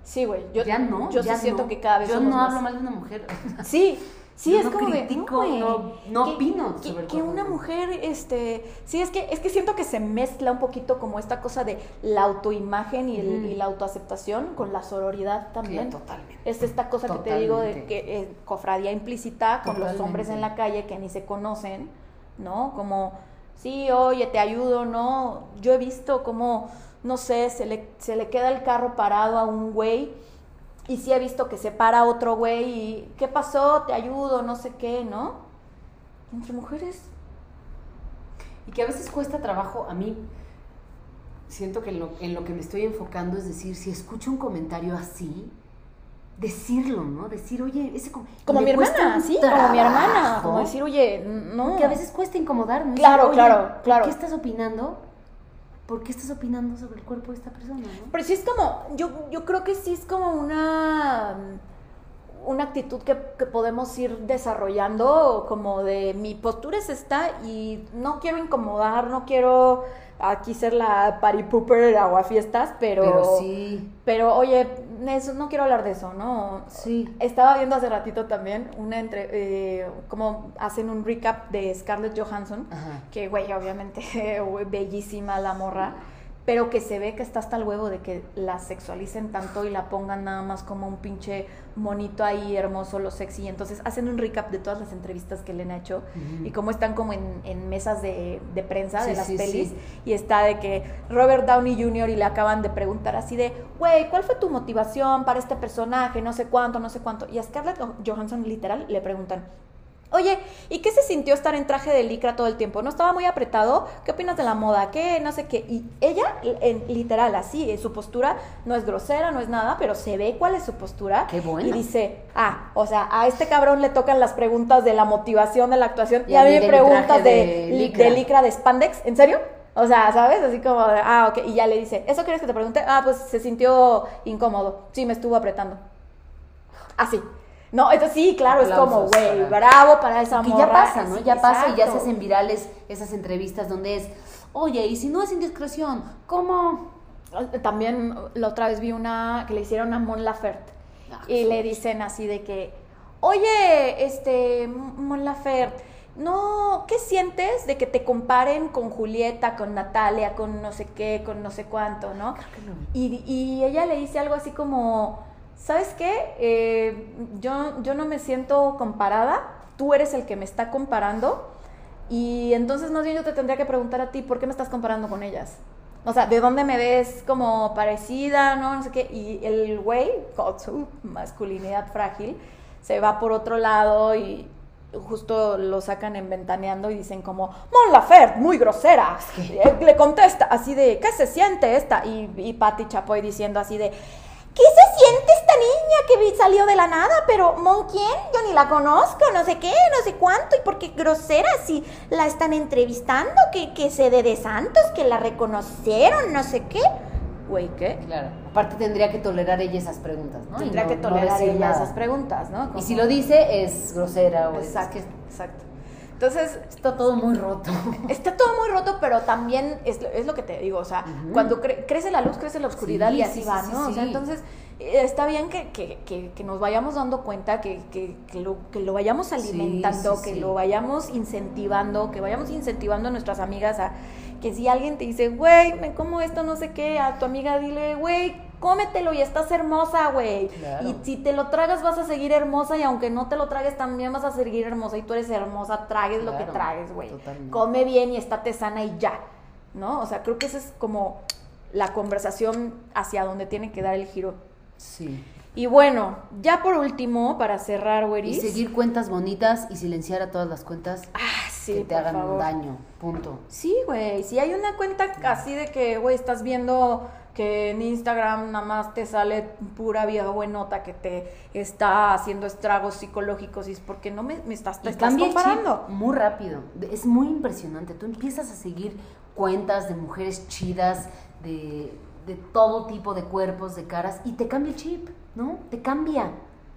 Sí, güey. Yo, ya no. Yo ya sí siento que cada vez Yo somos no más. hablo mal de una mujer. Sí, sí, Yo es no como critico, de, no- no que- opino que, sobre que una mujer, este, sí, es que, es que siento que se mezcla un poquito como esta cosa de la autoimagen y, el- Ujú. y la autoaceptación con la sororidad también. totalmente. Es esta cosa que te digo de que eh, cofradía implícita con los hombres en la calle que ni se conocen, ¿no? Como, sí, oye, te ayudo, ¿no? Yo he visto como, no sé, se le, se le queda el carro parado a un güey y sí he visto que se para otro güey y, ¿qué pasó? Te ayudo, no sé qué, ¿no? Entre mujeres, Y que a veces cuesta trabajo, a mí siento que en lo, en lo que me estoy enfocando es decir, si escucho un comentario así, decirlo, ¿no? Decir, oye, ese com- como mi hermana, sí, como mi hermana, como decir, oye, no. Que a veces cuesta incomodar, ¿no? Claro, Decir, claro, "Oye, claro. ¿Por qué estás opinando? ¿Por qué estás opinando sobre el cuerpo de esta persona? Pero sí es como, yo, yo creo que sí es como una, una actitud que, que podemos ir desarrollando como de mi postura es esta y no quiero incomodar, no quiero aquí ser la party pooper aguafiestas, pero Pero sí. pero oye, eso, no quiero hablar de eso, ¿no? Sí. Estaba viendo hace ratito también una entre, eh, como hacen un recap de Scarlett Johansson, Ajá. que güey, obviamente bellísima la morra, pero que se ve que está hasta el huevo de que la sexualicen tanto y la pongan nada más como un pinche monito ahí hermoso, lo sexy. Entonces hacen un recap de todas las entrevistas que le han hecho y cómo están como en, en mesas de, de prensa de las sí, pelis sí. y está de que Robert Downey Jr. y le acaban de preguntar así de, güey, ¿cuál fue tu motivación para este personaje? No sé cuánto, no sé cuánto. Y a Scarlett Johansson literal le preguntan, oye, ¿y qué se sintió estar en traje de licra todo el tiempo? ¿No estaba muy apretado? ¿Qué opinas de la moda? ¿Qué? No sé qué. Y ella, en, literal, así, su postura no es grosera, no es nada, pero se ve cuál es su postura. Qué bueno. Y dice, ah, o sea, a este cabrón le tocan las preguntas de la motivación de la actuación y, Y a mí me preguntas de, de de licra. licra de spandex. ¿En serio? O sea, ¿sabes? Así como, de, ah, ok. Y ya le dice, ¿eso quieres que te pregunte? Ah, pues se sintió incómodo. Sí, me estuvo apretando. Así. No, eso sí, claro, es como, güey, para- bravo para esa Que morra. ya pasa, ¿no? Ya pasa y ya se hacen virales esas entrevistas donde es, oye, y si no es indiscreción, ¿cómo? También la otra vez vi una que le hicieron a Mon Laferte Ah, y sí. le dicen así de que, oye, este, Mon Laferte, no, ¿qué sientes de que te comparen con Julieta, con Natalia, con no sé qué, con no sé cuánto, no? Y, y ella le dice algo así como, ¿sabes qué? Eh, yo, yo no me siento comparada, tú eres el que me está comparando y entonces más bien yo te tendría que preguntar a ti, ¿por qué me estás comparando con ellas? O sea, ¿de dónde me ves como parecida, no? No sé qué. Y el güey, con su masculinidad frágil, se va por otro lado y justo lo sacan en ventaneando y dicen como, Mon Laferte, muy grosera. Le contesta así de, ¿qué se siente esta? Y, y Patti Chapoy diciendo así de, ¿qué se siente esta niña que salió de la nada? Pero, ¿Mon quién? Yo ni la conozco, no sé qué, no sé cuánto. ¿Y por qué grosera si la están entrevistando? Que, que se de de Santos, que la reconocieron, no sé qué. Güey, ¿qué? Claro. Aparte tendría que tolerar ella esas preguntas, ¿no? Tendría no- que tolerar ella nada. esas preguntas, ¿no? Y si lo dice, es grosera o es- Exacto, es exacto. Entonces, está todo muy roto. Está todo muy roto, pero también es, lo- es lo que te digo, o sea, cuando cre- crece la luz, crece la oscuridad Sí, y así sí, va, ¿no? sí, o sea, entonces eh, está bien que, que- que- que nos vayamos dando cuenta, que, que- que lo, que lo vayamos Sí, alimentando, sí, que sí. lo vayamos incentivando, que vayamos incentivando a nuestras amigas a que si alguien te dice, güey, me como esto, no sé qué, a tu amiga dile, güey, cómetelo y estás hermosa, güey. Claro. Y si te lo tragas vas a seguir hermosa y aunque no te lo tragues también vas a seguir hermosa y tú eres hermosa, tragues lo que tragues, güey. totalmente. Come bien y estate sana y ya, ¿no? O sea, creo que esa es como la conversación hacia donde tiene que dar el giro. Sí. Y bueno, ya por último, para cerrar, Y güeris. seguir cuentas bonitas y silenciar a todas las cuentas Ah, sí, que te hagan favor. daño. Punto. Sí, güey. Si hay una cuenta así de que, güey, estás viendo que en Instagram nada más te sale pura vieja buenota que te está haciendo estragos psicológicos y es porque no me, me estás, te estás comparando. muy rápido. Es muy impresionante. Tú empiezas a seguir cuentas de mujeres chidas, de, de todo tipo de cuerpos, de caras, y te cambia el chip, ¿no? Te cambia.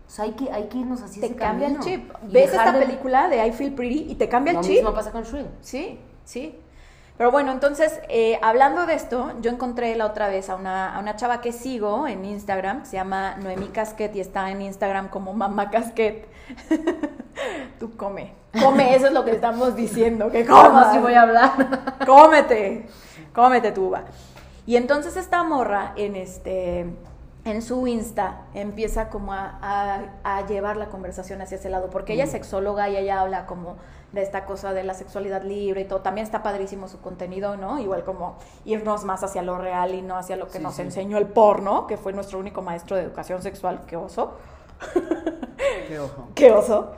O sea, hay que, hay que irnos así Te ese cambia el chip. Ves esta de- película de I Feel Pretty y te cambia Lo el chip. mismo pasa con Shrill. Sí, sí. Pero bueno, entonces, eh, hablando de esto, yo encontré la otra vez a una, a una chava que sigo en Instagram, que se llama Noemí Casquet y está en Instagram como Mamá Casquet. Tú come, come, eso es lo que estamos diciendo, que ¿Cómo comas. si voy a hablar? cómete, cómete tu uva. Y entonces esta morra en este en su Insta empieza como a, a- a llevar la conversación hacia ese lado, porque ella es Mm. sexóloga y ella habla como de esta cosa de la sexualidad libre y todo. También está padrísimo su contenido, ¿no? Igual como irnos más hacia lo real y no hacia lo que Sí, nos sí. enseñó el porno, que fue nuestro único maestro de educación sexual, qué oso. Qué ojo. Qué oso.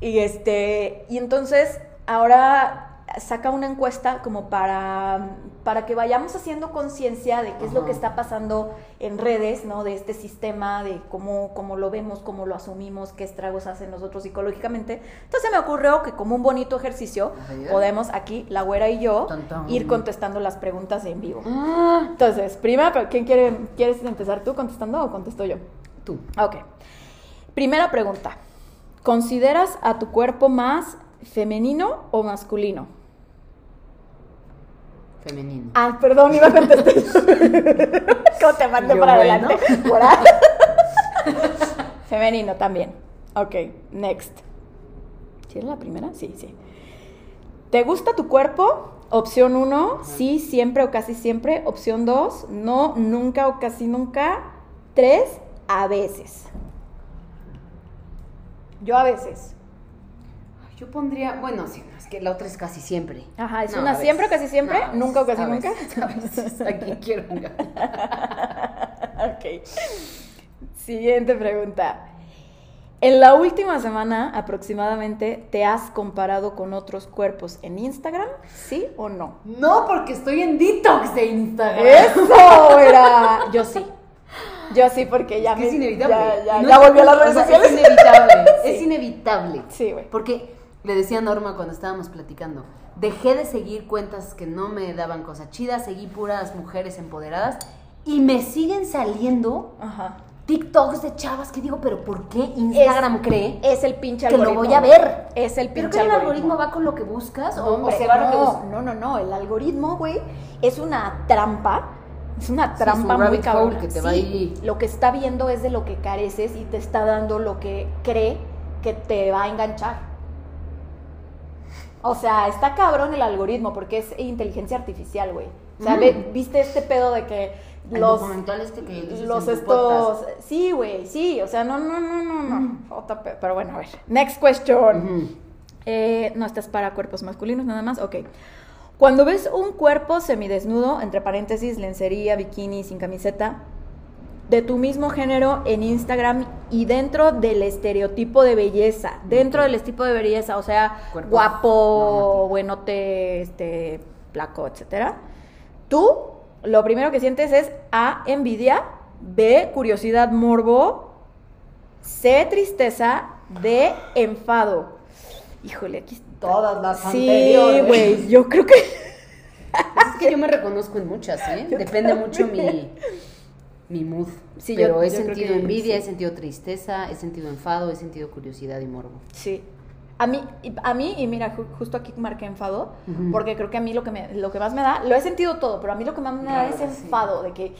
Y este, y entonces ahora saca una encuesta como para, para que vayamos haciendo conciencia de qué es lo que está pasando en redes, ¿no? De este sistema, de cómo, cómo lo vemos, cómo lo asumimos, qué estragos hacen nosotros psicológicamente. Entonces me ocurrió que como un bonito ejercicio, podemos aquí, la güera y yo, Tan, tan. ir contestando las preguntas en vivo. Ah, Entonces, primero, ¿quién quiere, quieres empezar tú contestando o contesto yo? tú. Ok. Primera pregunta. ¿Consideras a tu cuerpo más femenino o masculino? Femenino. Ah, perdón, iba a contestar. ¿Cómo te mandé Yo, para bueno. adelante? Por. Femenino también. Ok, next. ¿Sí es la primera? Sí, sí. ¿Te gusta tu cuerpo? Opción 1, sí, siempre o casi siempre. Opción 2, no, nunca o casi nunca. 3, a veces. Yo a veces. Yo pondría, bueno, sí, no, es que la otra es casi siempre. Ajá, es No, una a siempre o casi siempre, No, a nunca o casi a nunca. veces, a veces. Aquí quiero ok. Siguiente pregunta. En la última semana aproximadamente, ¿te has comparado con otros cuerpos en Instagram? ¿Sí o no? No, porque estoy en detox de Instagram. ¡Eso era! Yo sí. Yo sí, porque ya Es que me- es inevitable. Ya, ya, no volví a las o redes sea, sociales. Es inevitable. Sí. Es inevitable. Sí, güey. Porque le decía a Norma cuando estábamos platicando, dejé de seguir cuentas que no me daban cosas chidas, seguí puras mujeres empoderadas y me siguen saliendo Ajá. TikToks de chavas que digo, pero ¿por qué Instagram cree Es el pinche que lo algoritmo. voy a ver? Es el ¿Pero pinche que el algoritmo. va con lo que buscas No, o, o hombre, se va a lo que no, buscas? no, no, no, el algoritmo, güey, es una trampa. Es una Sí, es trampa un muy cabrona. que te va Sí. Lo que está viendo es de lo que careces y te está dando lo que cree que te va a enganchar. O sea, está cabrón el algoritmo porque es inteligencia artificial, güey. O sea, viste este pedo de que El los documental este que los estos podcast. sí, güey, sí, o sea, no no no no no. Otra pe- pero bueno, a ver. Next question. Ujú. Eh, no estás para cuerpos masculinos nada más, ok. Cuando ves un cuerpo semidesnudo, entre paréntesis, lencería, bikini, sin camiseta, de tu mismo género en Instagram y dentro del estereotipo de belleza, dentro del estereotipo de belleza, o sea, Cuerpo guapo, normativo. buenote, este, flaco, etcétera, tú lo primero que sientes es A, envidia, B, curiosidad, morbo, C, tristeza, D, enfado. Híjole, aquí está. Todas las Sí, anteriores. güey, yo creo que... Es que yo me reconozco en muchas, ¿eh? Yo Depende mucho mi, mi mood. Sí, Pero yo- he yo creo sentido que envidia, sí. he sentido tristeza, he sentido enfado, he sentido curiosidad y morbo. Sí. A mí, y- a mí, y mira, ju- justo aquí marqué enfado, porque creo que a mí lo que, me, lo que más me da, lo he sentido todo, pero a mí lo que más me da Claro, es sí. enfado, de que,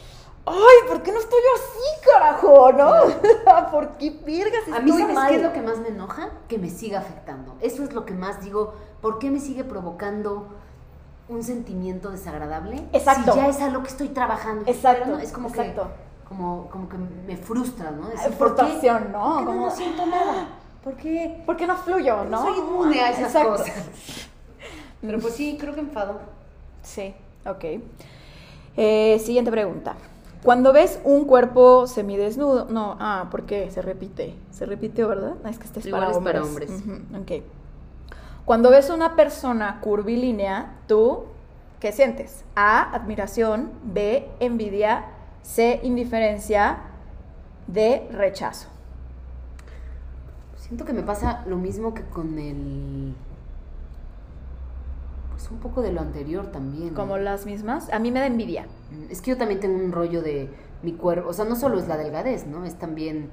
ay, ¿por qué no estoy así, carajo? ¿No? ¿Por qué virgas A mí, estoy ¿sabes mal? qué es lo que más me enoja? Que me siga afectando. Eso es lo que más digo. ¿Por qué me sigue provocando un sentimiento desagradable? Exacto. Si ya es algo que estoy trabajando. Exacto, no, es como exacto. que como, como que me frustra, ¿no? Ay, ¿por qué- frustración, ¿no? ¿Por qué Como- no, siento nada? ¿Por qué? ¿Por qué no fluyo, no? soy inmune a esas Exacto. cosas. Pero pues sí, creo que enfado. Sí, ok. Eh, siguiente pregunta. Cuando ves un cuerpo semidesnudo, no, ah, ¿por qué? Se repite, se repite, ¿verdad? Ah, es que este es Igual para es hombres. para hombres. Ujú, ok. Cuando ves una persona curvilínea, tú, ¿qué sientes? A, admiración, B, envidia, C, indiferencia, D, rechazo. Siento que me pasa lo mismo que con el. Pues un poco de lo anterior también. Como las mismas, a mí me da envidia. Es que yo también tengo un rollo de mi cuerpo. O sea, no solo es la delgadez, ¿no? Es también.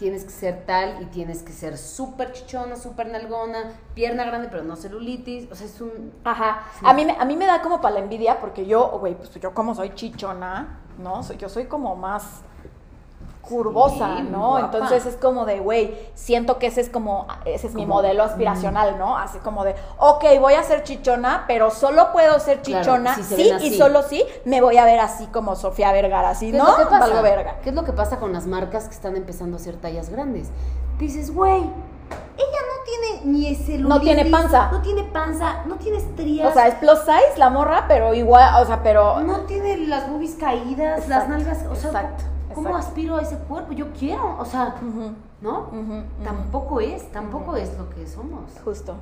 Tienes que ser tal y tienes que ser súper chichona, súper nalgona, pierna grande, pero no celulitis. O sea, es un. Ajá. Sí. A mí, me- a mí me da como para la envidia porque yo, güey, pues yo como soy chichona, ¿no? Yo soy como más curvosa, Sí, ¿no? guapa. Entonces es como de, güey, siento que ese es como, ese es mi modelo aspiracional, ¿no? Así como de, ok, voy a ser chichona, pero solo puedo ser Claro, chichona, si sí, y solo sí, me voy a ver así como Sofía Vergara, así, ¿Qué es ¿no? Valgo verga. ¿Qué es lo que pasa con las marcas que están empezando a hacer tallas grandes? Dices, güey, ella no tiene ni celulitis. No tiene panza. No tiene panza, no tiene estrías. O sea, es plus size la morra, pero igual, o sea, pero... no tiene las boobies caídas, las nalgas. O sea, exacto, ¿cómo aspiro a ese cuerpo? Yo quiero, o sea, ¿no? Tampoco es, tampoco es lo que somos. Justo.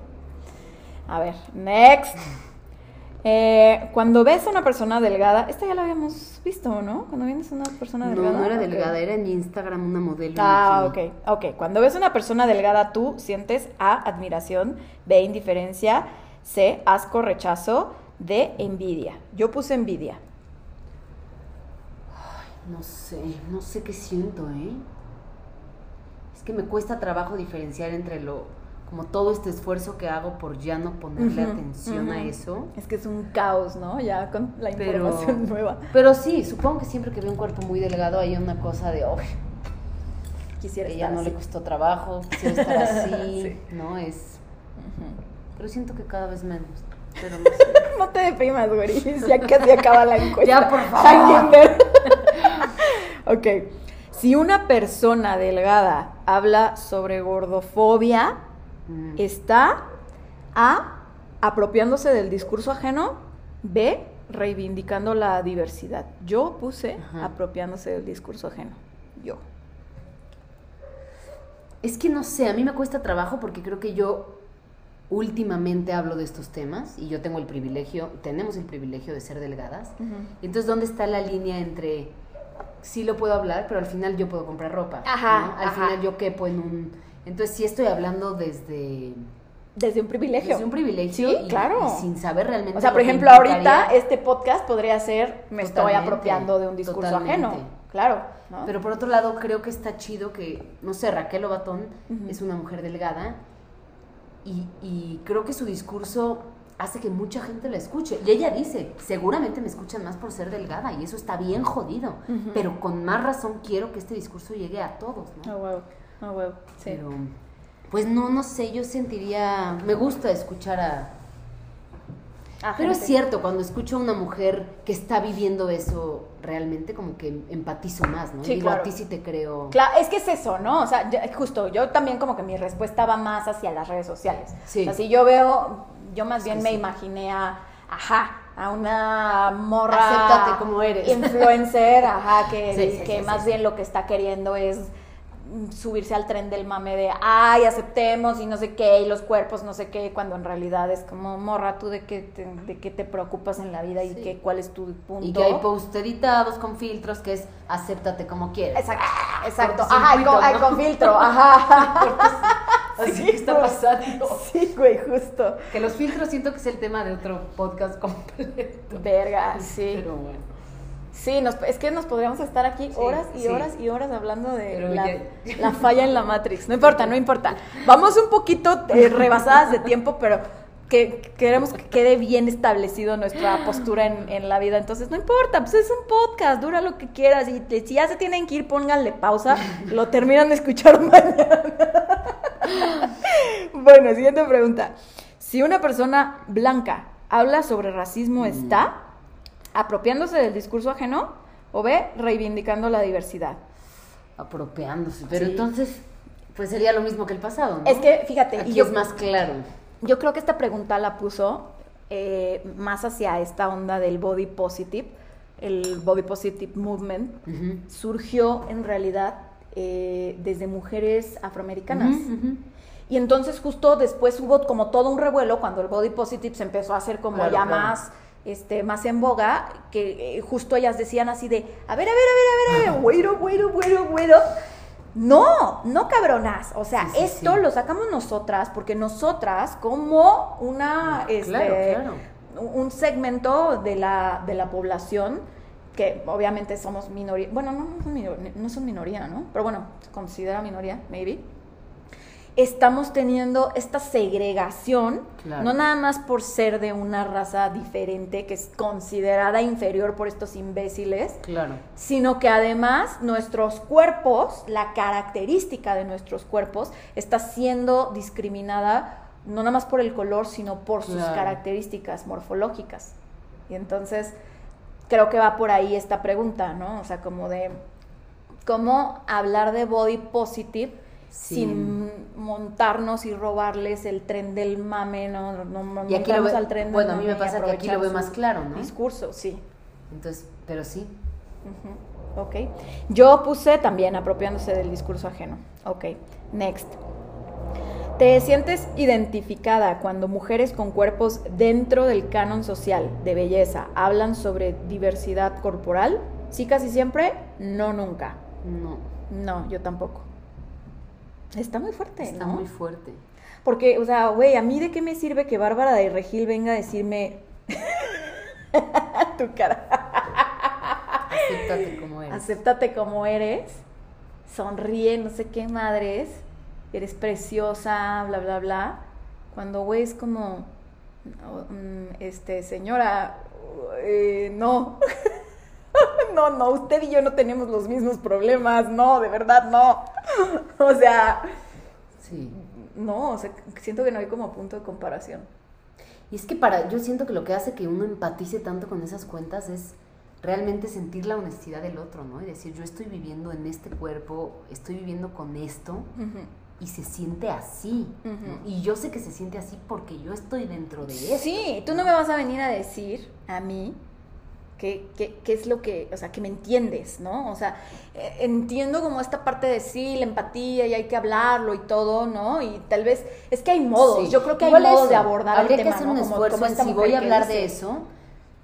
A ver, next. Eh, cuando ves a una persona delgada, esta ya la habíamos visto, ¿no? Cuando vienes a una persona No, delgada. no era ok. delgada, era en Instagram una modelo. Ah, ok, ok. Cuando ves a una persona delgada, tú sientes A, admiración, B, indiferencia, C, asco, rechazo, D, envidia. Yo puse envidia. No sé, no sé qué siento, ¿eh? Es que me cuesta trabajo diferenciar entre lo, como todo este esfuerzo que hago por ya no ponerle atención a eso. Es que es un caos, ¿no? Ya con la Pero, información nueva. pero sí, supongo que siempre que veo un cuerpo muy delgado hay una cosa de, oh, Quisiera ella no así. le costó trabajo, quisiera estar así, Sí. ¿no? Es, pero siento que cada vez menos. Pero no sé. No te deprimas, güey. Ya casi acaba la encuesta. Ya, por favor. Ok. Si una persona delgada habla sobre gordofobia, Mm. está A. apropiándose del discurso ajeno, B. reivindicando la diversidad. Yo puse Ajá. apropiándose del discurso ajeno. Yo. Es que no sé, a mí me cuesta trabajo porque creo que yo últimamente hablo de estos temas y yo tengo el privilegio, tenemos el privilegio de ser delgadas. Entonces, ¿dónde está la línea entre sí lo puedo hablar, pero al final yo puedo comprar ropa? Ajá, ¿no? Al ajá. final yo quepo en un... Entonces, sí estoy hablando desde, Desde un privilegio. desde un privilegio Sí, y, claro. y sin saber realmente... O sea, por ejemplo, ahorita este podcast podría ser me estoy apropiando de un discurso totalmente. ajeno. Claro, ¿no? Pero por otro lado, creo que está chido que, no sé, Raquel Obatón Ujú. es una mujer delgada y, y creo que su discurso hace que mucha gente la escuche. Y ella dice, seguramente me escuchan más por ser delgada y eso está bien jodido, pero con más razón quiero que este discurso llegue a todos, ¿no? Huevo. Ah, huevo. Sí. Pero, pues no, no sé, yo sentiría, me gusta escuchar a... Pero es cierto, cuando escucho a una mujer que está viviendo eso realmente, como que empatizo más, ¿no? Sí, Digo, claro. a ti sí te creo... Claro, es que es eso, ¿no? O sea, yo- justo, yo también como que mi respuesta va más hacia las redes sociales. Sí. O sea, si yo veo, yo más bien Sí, me sí. imaginé a, ajá, a una morra... Acéptate como eres. Influencer, ajá, que, Sí, que más bien lo que está queriendo es mm, subirse al tren del mame de, ay, aceptemos y no sé qué, y los cuerpos no sé qué, cuando en realidad es como, morra, ¿tú de qué te, de qué te preocupas en la vida y qué, cuál es tu punto? Y que hay posts editados con filtros que es acéptate como quieres. Exacto, exacto. cortocircuito, Ajá, con, con filtro, ajá. Así que está pasando. Sí, güey, justo. Que los filtros siento que es el tema de otro podcast completo. Verga, sí. Pero bueno. Sí, nos, es que nos podríamos estar aquí Sí, horas y sí. horas y horas hablando de la falla en la Matrix. No importa, no importa. Vamos un poquito eh, rebasadas de tiempo, pero que queremos que quede bien establecido nuestra postura en, en la vida. Entonces, no importa, pues es un podcast, dura lo que quieras. Y te- si ya se tienen que ir, pónganle pausa. Lo terminan de escuchar mañana. bueno, siguiente pregunta. Si una persona blanca habla sobre racismo, ¿está apropiándose del discurso ajeno o B, reivindicando la diversidad? Apropiándose. Pero Sí. entonces, pues sería lo mismo que el pasado, ¿no? Es que, fíjate, Aquí y yo, es más claro. Yo creo que esta pregunta la puso eh, más hacia esta onda del body positive, el body positive movement, surgió en realidad eh, desde mujeres afroamericanas. Y entonces justo después hubo como todo un revuelo cuando el body positive se empezó a hacer como Claro, ya claro. más este más en boga, que eh, justo ellas decían así de, a ver, a ver, a ver, a ver, a ver, güero, güero, güero, güero. No, no cabronas. O sea, Sí, sí, esto sí. lo sacamos nosotras porque nosotras como una este, Claro, claro. un segmento de la, de la población que obviamente somos minoría, bueno, no, no son minoría, no son minoría, ¿no? Pero bueno, se considera minoría, maybe. Estamos teniendo esta segregación, Claro. no nada más por ser de una raza diferente que es considerada inferior por estos imbéciles, Claro. sino que además nuestros cuerpos, la característica de nuestros cuerpos, está siendo discriminada no nada más por el color, sino por sus Claro. características morfológicas. Y entonces creo que va por ahí esta pregunta, ¿no? O sea, como de cómo hablar de body positive Sí. sin montarnos y robarles el tren del mame, no, no, no Y aquí lo montarnos ve- al tren del bueno, a mí me pasa que aquí lo veo más claro, ¿no? Discurso, sí. Entonces, pero sí. Ujú, Ok. Yo puse también apropiándose del discurso ajeno. Ok. Next. ¿Te sientes identificada cuando mujeres con cuerpos dentro del canon social de belleza hablan sobre diversidad corporal? Sí, casi siempre. No, nunca. No. No, yo tampoco. Está muy fuerte, Está ¿no? muy fuerte. Porque, o sea, güey, ¿a mí de qué me sirve que Bárbara de Regil venga a decirme tu cara? Acéptate como eres. acéptate como eres, sonríe, no sé qué madres, eres preciosa, bla, bla, bla. Cuando, güey, es como, mm, este, señora, eh, no. no, no, usted y yo no tenemos los mismos problemas, no, de verdad no. o sea, Sí. no, o sea, siento que no hay como punto de comparación. Y es que para, yo siento que lo que hace que uno empatice tanto con esas cuentas es realmente sentir la honestidad del otro, ¿no? Y decir, yo estoy viviendo en este cuerpo, estoy viviendo con esto y se siente así. Y yo sé que se siente así porque yo estoy dentro de eso. Sí, tú no me vas a venir a decir a mí qué, qué- qué es lo que, o sea, que me entiendes, ¿no? O sea, eh, entiendo como esta parte de sí, la empatía y hay que hablarlo y todo, ¿no? Y tal vez, es que hay modos, Sí. yo creo que hay modos eso, de abordar Habría el tema, que hacer ¿no? un Como- esfuerzo como en si voy a hablar de eso,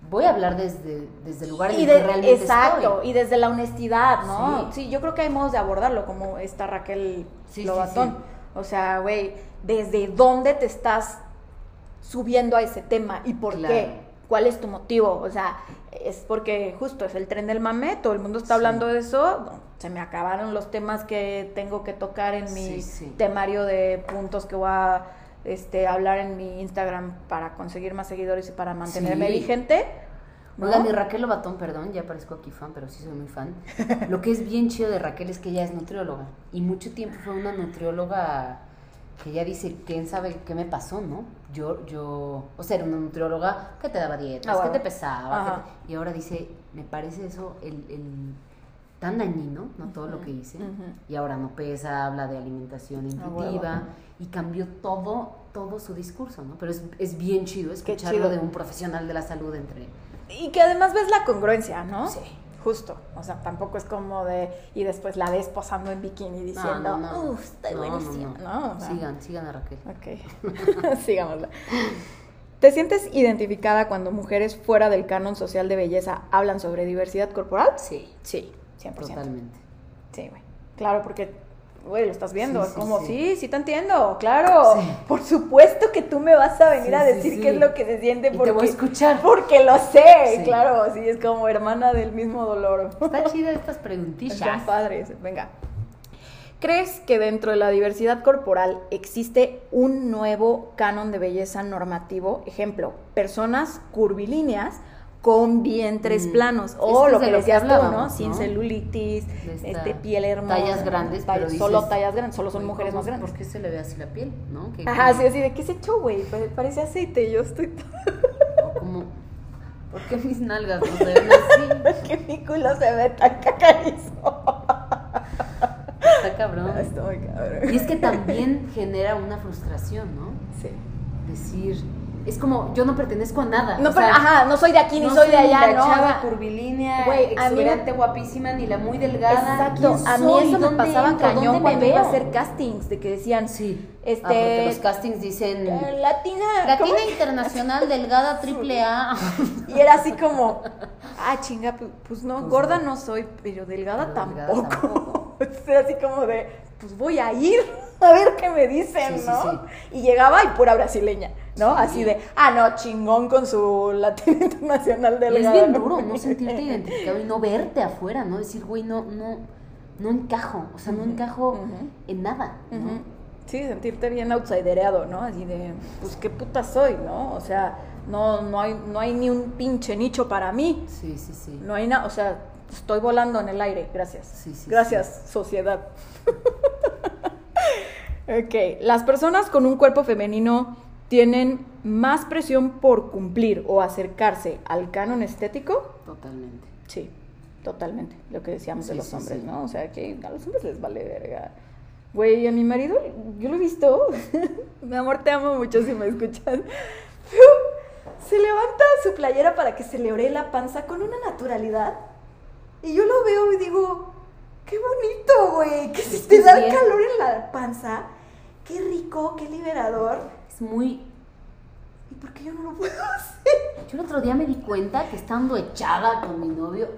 voy a hablar desde, desde el lugar en el que realmente exacto, estoy. y desde la honestidad, ¿no? Sí. Sí. yo creo que hay modos de abordarlo, como esta Raquel Sí, Lobatón. O sea, güey, ¿desde dónde te estás subiendo a ese tema y por Claro. qué? ¿Cuál es tu motivo? O sea, es porque justo es el tren del mame, todo el mundo está Sí. hablando de eso. se me acabaron los temas que tengo que tocar en mi Sí, sí. temario de puntos que voy a este, hablar en mi Instagram para conseguir más seguidores y para mantenerme vigente. ¿no? Oigan, y Raquel Lobatón, perdón, ya parezco aquí fan, pero sí soy muy fan. Lo que es bien chido de Raquel es que ella es nutrióloga. Y mucho tiempo fue una nutrióloga que ella dice, ¿quién sabe qué me pasó, no? Yo, yo, o sea, era una nutrióloga que te daba dietas, Ah, que te pesaba. que Ajá. te- y ahora dice, me parece eso el, el- tan dañino, ¿no? Todo lo que hice. Y ahora no pesa, habla de alimentación Ah, intuitiva. y cambió todo, todo su discurso, ¿no? Pero es, es bien chido escucharlo chido. de un profesional de la salud entre... Y que además ves la congruencia, ¿no? Sí. Justo. O sea, tampoco es como de. Y después la ves posando en bikini diciendo, no, no. uff, estoy buenísima. no. No, O sea, Sigan, sigan a Raquel. Ok. Sigámosla. ¿Te sientes identificada cuando mujeres fuera del canon social de belleza hablan sobre diversidad corporal? Sí, Sí, 100%. totalmente. Sí, güey. Claro, porque, güey, lo estás viendo. Sí, es sí, como, sí. sí. sí, te entiendo, claro. Por supuesto que tú me vas a venir a decir qué es lo que se siente Y te porque, voy a escuchar. porque lo sé, claro. Sí, es como hermana del mismo dolor. Está chida estas Están preguntillas. padres. Venga. ¿Crees que dentro de la diversidad corporal existe un nuevo canon de belleza normativo? Ejemplo, personas curvilíneas con vientres Mm. planos. O lo que decías tú, ¿no? Sin ¿no? celulitis, este, piel hermosa. tallas grandes, pero Solo tallas grandes, solo son mujeres ¿cómo- más grandes. ¿Por qué se le ve así la piel? ¿No? Ajá, sí, así de, ¿qué se echó, güey? Pare- Parece aceite, yo estoy... o como, ¿Por qué mis nalgas no se ven así? que mi culo se ve tan cacarizo. Está cabrón. Está muy cabrón. Y es que también genera una frustración, ¿no? Sí. Decir, es como, yo no pertenezco a nada. No, o sea, ajá, no soy de aquí ni no soy de allá, la ¿no? chava curvilínea, Güey, a mí me- exuberante, guapísima, ni la muy delgada. Exacto, ¿Quién a mí eso me ¿Dónde pasaba entro? cañón ¿Dónde me cuando iba a hacer castings, de que decían, Sí. este, Ah, porque los castings dicen eh, latina, Latina ¿cómo? Internacional Delgada Triple A. y era así como, ah, chinga, pu- pues no, Pues gorda no. no soy, pero delgada Pero delgada tampoco. tampoco. era así como de, pues voy a ir a ver qué me dicen, Sí, sí, ¿no? sí. Y llegaba y pura brasileña, ¿no? Sí. Así de, ah, no, chingón con su Latina Internacional Y es bien duro no sentirte identificado y no verte afuera, ¿no? Decir, güey, no, no, no encajo. O sea, no encajo en nada. ¿no? Sí, sentirte bien outsidereado, ¿no? Así de, pues qué puta soy, ¿no? O sea, no, no, hay, no hay ni un pinche nicho para mí. Sí, sí, sí. No hay nada, o sea, estoy volando en el aire, gracias. Sí, sí, gracias, sociedad. ok, las personas con un cuerpo femenino tienen más presión por cumplir o acercarse al canon estético. Totalmente. Sí, totalmente. Lo que decíamos de Sí, los sí, hombres, sí. ¿no? O sea, que a los hombres les vale verga. Güey, a mi marido, yo lo he visto. mi amor, te amo mucho si me escuchas. Se levanta su playera para que se le ore la panza con una naturalidad. Y yo lo veo y digo, qué bonito, güey. Que si te da calor en la panza, qué rico, qué liberador. Es muy... ¿Y por qué yo no lo puedo hacer? Yo el otro día me di cuenta que estando echada con mi novio,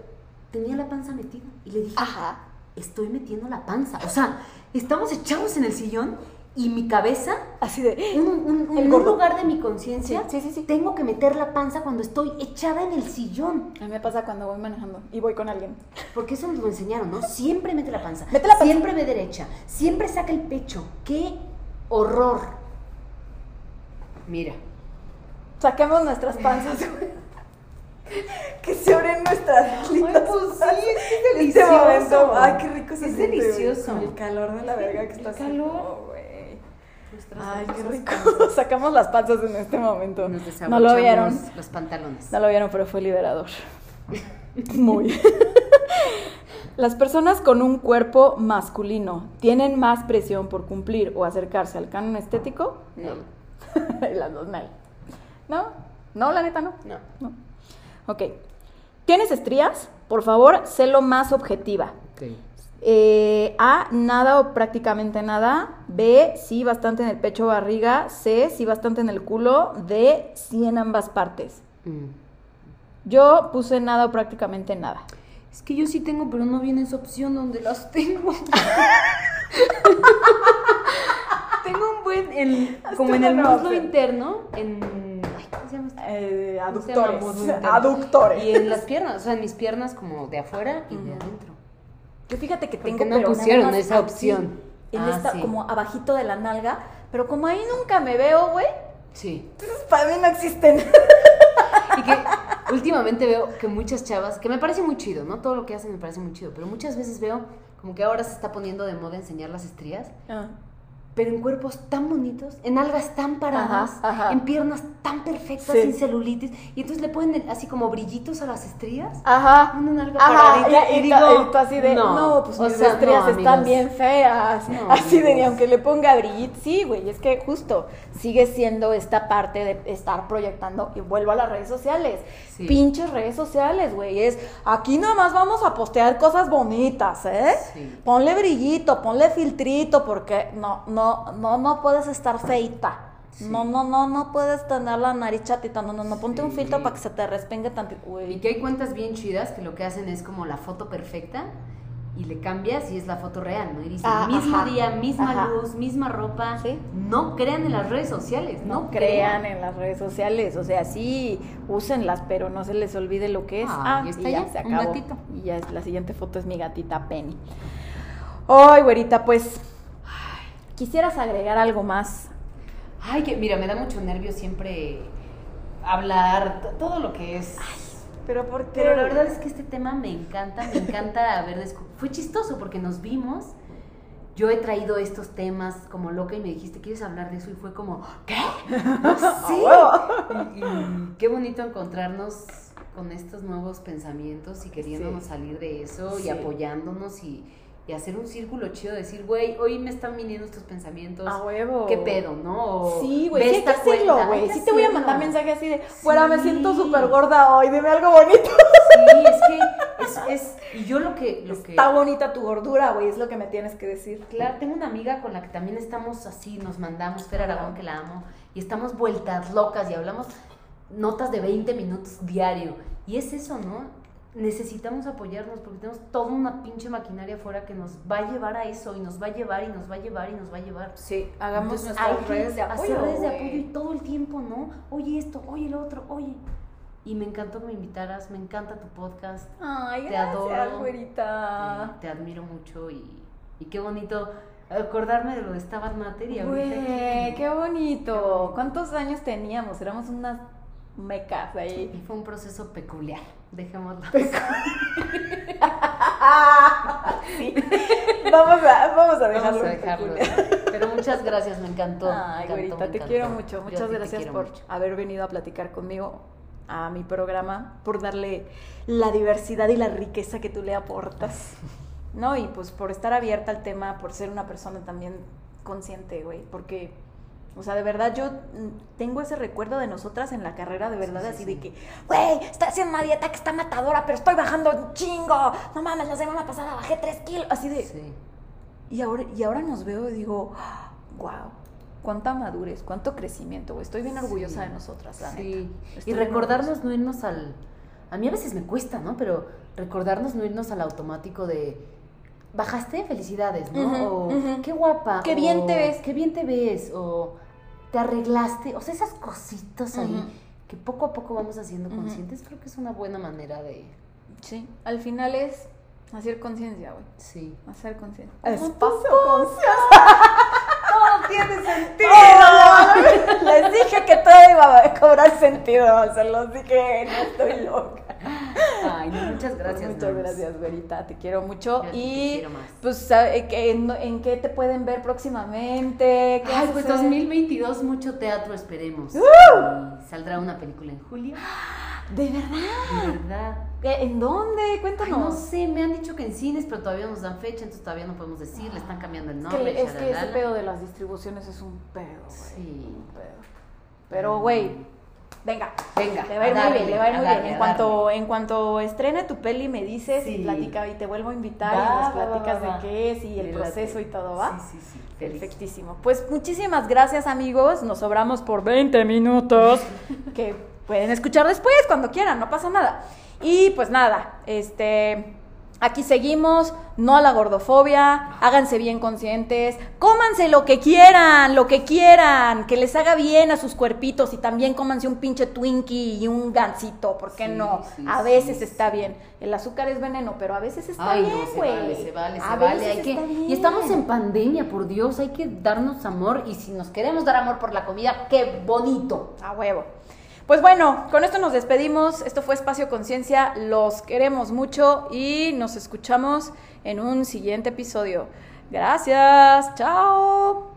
tenía la panza metida. Y le dije, Ajá. estoy metiendo la panza. O sea, estamos echados en el sillón y mi cabeza, Así de. un, un- un- lugar de mi conciencia, Sí, sí, sí, sí. tengo que meter la panza cuando estoy echada en el sillón. A mí me pasa cuando voy manejando y voy con alguien. Porque eso nos lo enseñaron, ¿no? Siempre mete la panza. Mete la panza. Siempre ve derecha. Siempre saca el pecho. ¡Qué horror! Mira. Saquemos nuestras panzas. Que se abren nuestras lindas pues sí, panzas. es que es En delicioso. Este momento, ay, qué rico se Es siente, delicioso. El calor de la verga que está haciendo, calor. güey. Nuestras Ay, qué rico. Sacamos las panzas en este momento. Nos No lo vieron. Los pantalones. No lo vieron, pero fue liberador. Muy. Las personas con un cuerpo masculino tienen más presión por cumplir o acercarse al canon estético. No. Las dos mal. ¿No? No, la neta no. No. No. Ok. ¿Tienes estrías? Por favor, sé lo más objetiva. Eh, A, nada o prácticamente nada. B, sí, bastante en el pecho o barriga. C, sí, bastante en el culo. D, sí en ambas partes. Mm. Yo puse nada o prácticamente nada. Es que yo sí tengo, pero no viene esa opción donde las tengo. tengo un buen, en, como en el muslo interno, en... Ay, ¿cómo se llama esto? Eh, ¿Cómo se llama? aductores. Aductores. Y en las piernas, o sea, en mis piernas como de afuera y de adentro. Yo fíjate que ¿Por tengo no pero nada pusieron más esa aquí, opción? En Ah, esta, sí. como abajito de la nalga. Pero como ahí nunca me veo, güey. Sí. Entonces para mí no existen. Y que últimamente veo que muchas chavas, que me parece muy chido, ¿no? Todo lo que hacen me parece muy chido, pero muchas veces veo como que ahora se está poniendo de moda enseñar las estrías, Ah. Pero en cuerpos tan bonitos, en algas tan paradas, Ajá, ajá. en piernas tan perfectas, Sí. sin celulitis, y entonces le ponen así como brillitos a las estrías. Ajá. Una nalga paradita, y, y y digo, tú así de, no, no, pues mis sea, estrías no, están bien feas. No, así de, amigos. aunque le ponga brillito. Sí, güey, es que justo sigue siendo esta parte de estar proyectando, y vuelvo a las redes sociales. Sí. Pinches redes sociales, güey, es, aquí nada más vamos a postear cosas bonitas, ¿eh? Sí. Ponle brillito, ponle filtrito, porque no, no, no, no puedes estar feita. Sí. No, no, no, no puedes tener la nariz chatita, no, no, no, ponte un filtro para que se te respengue tantito, güey. Y que hay cuentas bien chidas que lo que hacen es como la foto perfecta y le cambias y es la foto real, ¿no? Y dice, Ah, mismo ajá, día, misma ajá. luz, misma ropa. Sí. No crean en las redes sociales, no, no crean en las redes sociales, o sea, sí, úsenlas, pero no se les olvide lo que es. Ah, Ah, y y, ya ya, se un acabó. gatito. Y ya es- la siguiente foto es mi gatita Penny. Ay, güerita, pues quisieras agregar algo más. Ay, que mira, me da mucho nervio siempre hablar, todo lo que es. Pero ¿por qué? Pero la verdad es que este tema me encanta, me encanta haber descu- Fue chistoso porque nos vimos. Yo he traído estos temas como loca y me dijiste, ¿quieres hablar de eso? Y fue como, ¿qué? sí. Y, y qué bonito encontrarnos con estos nuevos pensamientos y queriéndonos Sí. salir de eso Sí. y apoyándonos y, y hacer un círculo chido, decir, güey, hoy me están viniendo estos pensamientos. A huevo. ¿Qué pedo, no? O, Sí, güey, sí hay que hacerlo, güey. Sí te voy a mandar mensaje así de, fuera, me siento súper gorda hoy, dime algo bonito. Sí, es que es, es- y yo lo que, lo que Está bonita tu gordura, güey, es lo que me tienes que decir. Claro, tengo una amiga con la que también estamos así, nos mandamos, Fer Aragón, que la amo, y estamos vueltas locas y hablamos notas de 20 minutos diario. Y es eso, ¿no? Necesitamos apoyarnos porque tenemos toda una pinche maquinaria afuera que nos va a llevar a eso y nos va a llevar y nos va a llevar y nos va a llevar. Sí, hagamos Entonces, nuestras hay que redes de apoyo. Hacer redes de apoyo y todo el tiempo, ¿no? Oye esto, oye lo otro, oye. Y me encantó que me invitaras, me encanta tu podcast. Ay, Te gracias, adoro. güerita. Te, admiro mucho y, y qué bonito acordarme de lo de Stabat Mater y ahorita Güey, qué bonito. ¿Cuántos años teníamos? Éramos unas mecas Y ahí. fue un proceso peculiar, dejémoslo. sí. Vamos a, vamos a dejarlo. Vamos a dejarlo. Pero muchas gracias, me encantó. me Ay, encantó, güerita, me te encantó. quiero mucho. Muchas gracias por mucho. haber venido a platicar conmigo a mi programa, por darle la diversidad y la riqueza que tú le aportas. ¿No? Y pues por estar abierta al tema, por ser una persona también consciente, güey. Porque, o sea, de verdad yo mm, tengo ese recuerdo de nosotras en la carrera, de verdad, sí, así sí. de que, güey, estoy haciendo una dieta que está matadora, pero estoy bajando un chingo. No mames, la semana pasada bajé tres kilos. Así de, Sí. y ahora, y ahora nos veo y digo, wow, cuánta madurez, cuánto crecimiento, güey. Estoy bien orgullosa de nosotras, la Sí. neta. Y recordarnos no irnos al... A mí a veces me cuesta, ¿no? Pero recordarnos no irnos al automático de bajaste, felicidades, ¿no? O qué guapa. Qué bien o te ves. Qué bien te ves. O te arreglaste. O sea, esas cositas ahí que poco a poco vamos haciendo conscientes, creo que es una buena manera de. Sí, al final es hacer conciencia, güey. Sí. Hacer conciencia. Espacio Todo tiene sentido. Les dije que todo iba a cobrar sentido. Se los dije, no estoy loca. Ay, no, muchas gracias. Muchas gracias, güerita. Te quiero mucho. Yo y quiero más. pues, ¿sabe qué- ¿en, en qué te pueden ver próximamente? ¿Qué Ay, pues hacer? 2022, mucho teatro, esperemos. ¡Uh! Y saldrá una película en julio. ¿De verdad? De verdad. ¿Qué- ¿En dónde? Ay, Cuéntanos. no sé, me han dicho que en cines, pero todavía nos dan fecha, entonces todavía no podemos decir, le están cambiando el nombre. que, es que ese pedo de las distribuciones es un pedo, güey. Sí. Un pedo. Pero, güey, venga. Venga, Le va a ir a muy bien, darle, le va a ir muy darle, bien. En cuanto, en cuanto estrene tu peli, me dices y platica y te vuelvo a invitar y nos platicas va, va. de qué es y el proceso y todo, ¿va? Sí, sí, sí. feliz. Perfectísimo. Pues muchísimas gracias, amigos. Nos sobramos por 20 minutos que pueden escuchar después cuando quieran, no pasa nada. Y pues nada, este aquí seguimos, no a la gordofobia, háganse bien conscientes, cómanse lo que quieran, lo que quieran, que les haga bien a sus cuerpitos y también cómanse un pinche Twinkie y un gansito, ¿por qué Sí, no? sí, a veces sí. está bien. El azúcar es veneno, pero a veces está Ay, bien, no, se güey. vale, se vale, se vale. Hay que, está bien. y estamos en pandemia, por Dios, hay que darnos amor. Y si nos queremos dar amor por la comida, qué bonito. A huevo. Pues bueno, con esto nos despedimos. Esto fue Espacio Conciencia. Los queremos mucho y nos escuchamos en un siguiente episodio. Gracias. Chao.